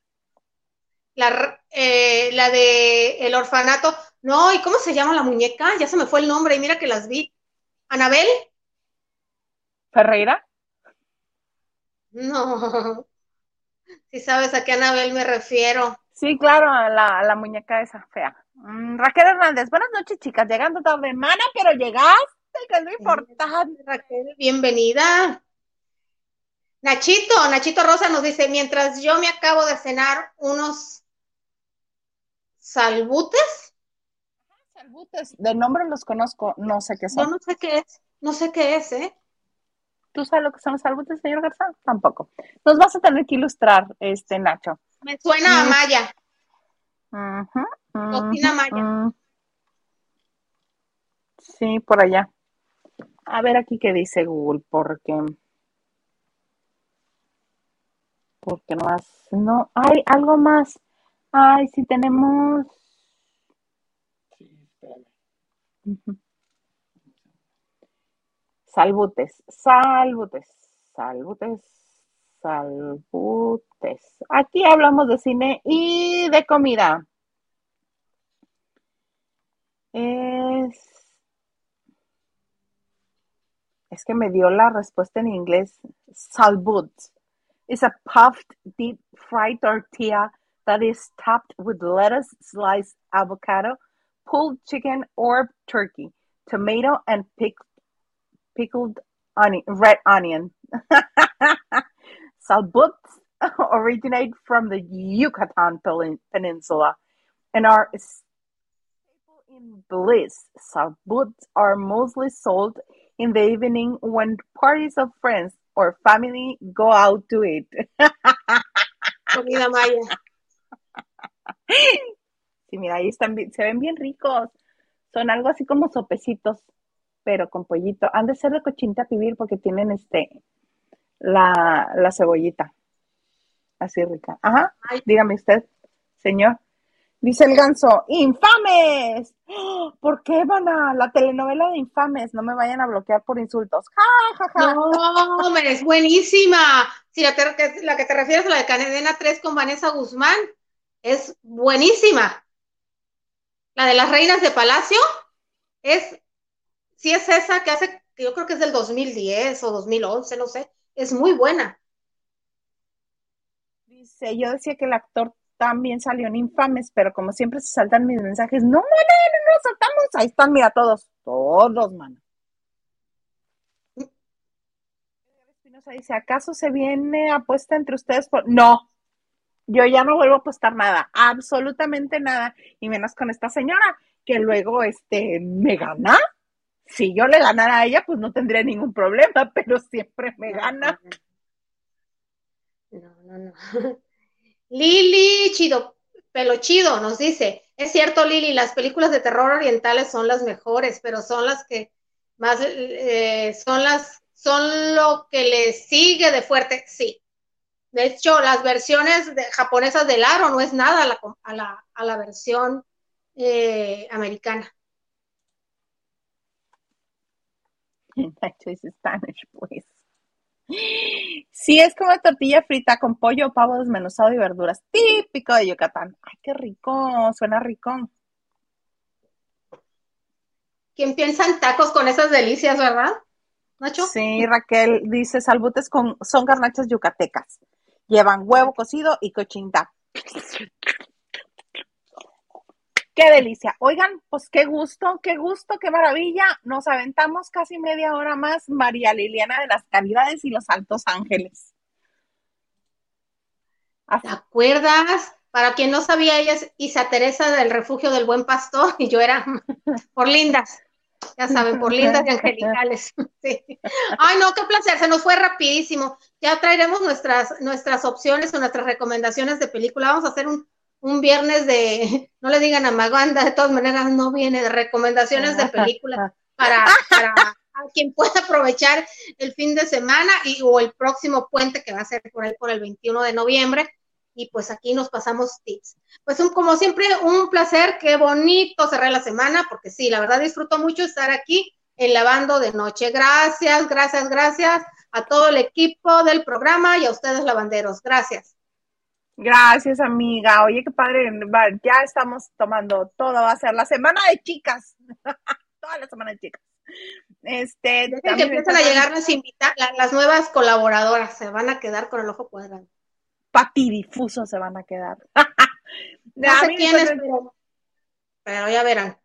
La, eh, la de El Orfanato. No, ¿y cómo se llama la muñeca? Ya se me fue el nombre y mira que las vi. ¿Anabel? ¿Ferreira? No. Si sabes a qué Anabel me refiero. Sí, claro, a la, muñeca esa fea. Mm, Raquel Hernández, buenas noches, chicas. Llegando tarde, mana, pero llegaste, que es lo importante. Raquel, bienvenida. Nachito, Nachito Rosa nos dice, mientras yo me acabo de cenar unos salbutes. Salbutes, de nombre los conozco, no sé qué son. No, no sé qué es, no sé qué es, ¿eh? ¿Tú sabes lo que son los salbutes, señor Garza? Tampoco. Nos vas a tener que ilustrar, este Nacho. Me suena a Maya. Cocina Maya. Sí, por allá. A ver aquí qué dice Google, porque. Porque no más. No, hay algo más. Ay, sí tenemos. Sí, Salbutes, salbutes, salbutes, salbutes. Aquí hablamos de cine y de comida. Es es que me dio la respuesta en inglés. Salbut is a puffed deep fried tortilla that is topped with lettuce, sliced avocado, pulled chicken or turkey, tomato, and pick, pickled onion, red onion. *laughs* Salbuts *laughs* originate from the Yucatan Peninsula and are staple in Belize. Salbuts are mostly sold in the evening when parties of friends or family go out to eat. Comida maya. *laughs* Sí, mira, ahí están, se ven bien ricos. Son algo así como sopecitos, pero con pollito. Han de ser de cochinita pibil porque tienen este, la, la cebollita. Así rica. Ajá, dígame usted, señor. Dice el ganso, infames. *gasps* ¿Por qué van a la telenovela de infames? No me vayan a bloquear por insultos. No, hombre, es buenísima. Si la, la, que te refieres a la de Canedena 3 con Vanessa Guzmán, es buenísima. La de las reinas de palacio, es, si es esa que hace, yo creo que es del 2010 o 2011, no sé, es muy buena. Dice, yo decía que el actor también salió Infames, pero como siempre se saltan mis mensajes, no, no, no, no, saltamos, ahí están, mira, todos, todos, mano. Espinosa dice, ¿acaso se viene apuesta entre ustedes? No, yo ya no vuelvo a apostar nada, absolutamente nada, y menos con esta señora, que luego, este, me gana. Si yo le ganara a ella, pues no tendría ningún problema, *laughs* pero siempre me gana. No, no, no. Lili Chido, pelo chido, nos dice, es cierto Lili, las películas de terror orientales son las mejores, pero son las que más, eh, son las, son lo que le sigue de fuerte, sí. De hecho, las versiones japonesas del aro no es nada a la, a la, versión eh, americana. *laughs* Spanish, pues. Sí, es como tortilla frita con pollo, pavo desmenuzado y verduras. Típico de Yucatán. Ay, qué rico, suena rico. ¿Quién piensa en tacos con esas delicias, verdad? Nacho. Sí, Raquel dice, salbutes con, son garnachas yucatecas. Llevan huevo cocido y cochinta. Qué delicia. Oigan, pues qué gusto, qué gusto, qué maravilla. Nos aventamos casi media hora más, María Liliana de las Caridades y los Altos Ángeles. ¿Te acuerdas? Para quien no sabía, ella es Isa Teresa del Refugio del Buen Pastor y yo era *laughs* por lindas. Ya saben, por lindas y angelicales. *laughs* Ay, no, qué placer, se nos fue rapidísimo. Ya traeremos nuestras, nuestras opciones o nuestras recomendaciones de película. Vamos a hacer un, un viernes de, *laughs* no le digan a Maganda, de todas maneras no viene de recomendaciones de películas *laughs* para, para quien pueda aprovechar el fin de semana y, o el próximo puente que va a ser por ahí por el 21 de noviembre. Y pues aquí nos pasamos tips. Pues un, como siempre, un placer, qué bonito cerrar la semana, porque sí, la verdad disfruto mucho estar aquí en Lavando de Noche. Gracias, gracias, gracias a todo el equipo del programa y a ustedes lavanderos. Gracias. Gracias, amiga. Oye, qué padre. Ya estamos tomando todo. Va a ser la semana de chicas. *laughs* Toda la semana de chicas. Este, que empiezan a llegar las, las nuevas colaboradoras. Se van a quedar con el ojo cuadrado. Patidifuso se van a quedar. *laughs* no sé quiénes, pero, pero ya verán.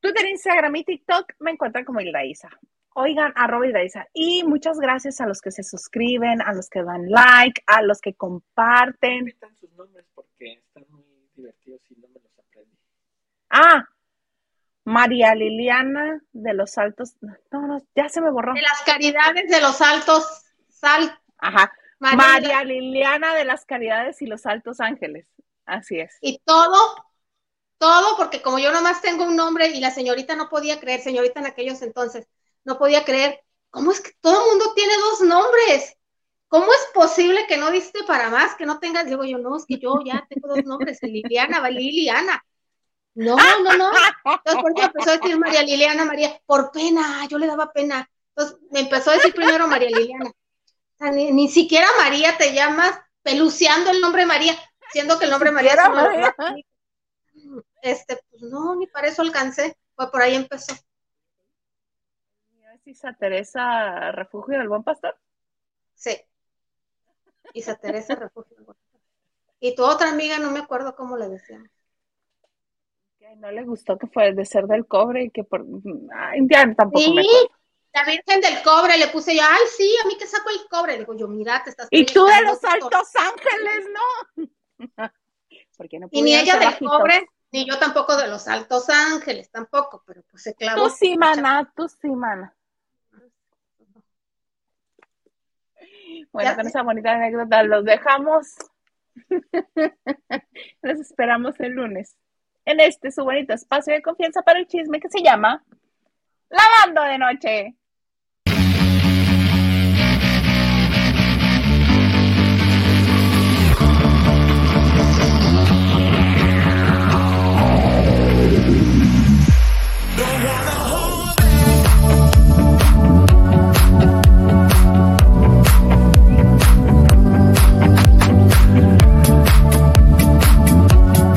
Twitter, Instagram y TikTok me encuentran como Hilda Isa. Oigan, arroba Isa. Y muchas gracias a los que se suscriben, a los que dan like, a los que comparten. Están sus nombres porque están muy divertidos y no me los aprendí. Ah, María Liliana de los Altos. No, no, ya se me borró. De las Caridades de los Altos. Sal. Ajá. María, Liliana de las Caridades y los Altos Ángeles. Así es. Y todo, todo, porque como yo nomás tengo un nombre y la señorita no podía creer, señorita en aquellos entonces, no podía creer, ¿cómo es que todo el mundo tiene dos nombres? ¿Cómo es posible que no diste para más, que no tengas? Digo yo, no, es que yo ya tengo dos nombres, Liliana, Liliana. No, no, no. Entonces, por eso empezó a decir María Liliana, María, por pena, yo le daba pena. Entonces, me empezó a decir primero María Liliana. ni, siquiera María te llamas peluceando el nombre María, siendo que el nombre María es María. Este, pues no, ni para eso alcancé. Fue por ahí empezó. ¿Es Isa Teresa Refugio del Buen Pastor? Sí. Isa Teresa Refugio del Buen Pastor. Y tu otra amiga, no me acuerdo cómo le decíamos no le gustó que fue de ser del cobre y que por. Ay, tampoco sí, la Virgen del Cobre le puse yo, ay, sí, a mí que saco el cobre. Le digo yo, mira, te estás. Y tú de los altos ángeles, ¿no? *laughs* Porque no y ni ella del cobre, ni yo tampoco de los altos ángeles, tampoco, pero pues se clavó. Tú sí, mana, tú sí, mana. Bueno, con esa bonita anécdota los dejamos. *laughs* Los esperamos el lunes en este su bonito espacio de confianza para el chisme que se llama Lavando de Noche.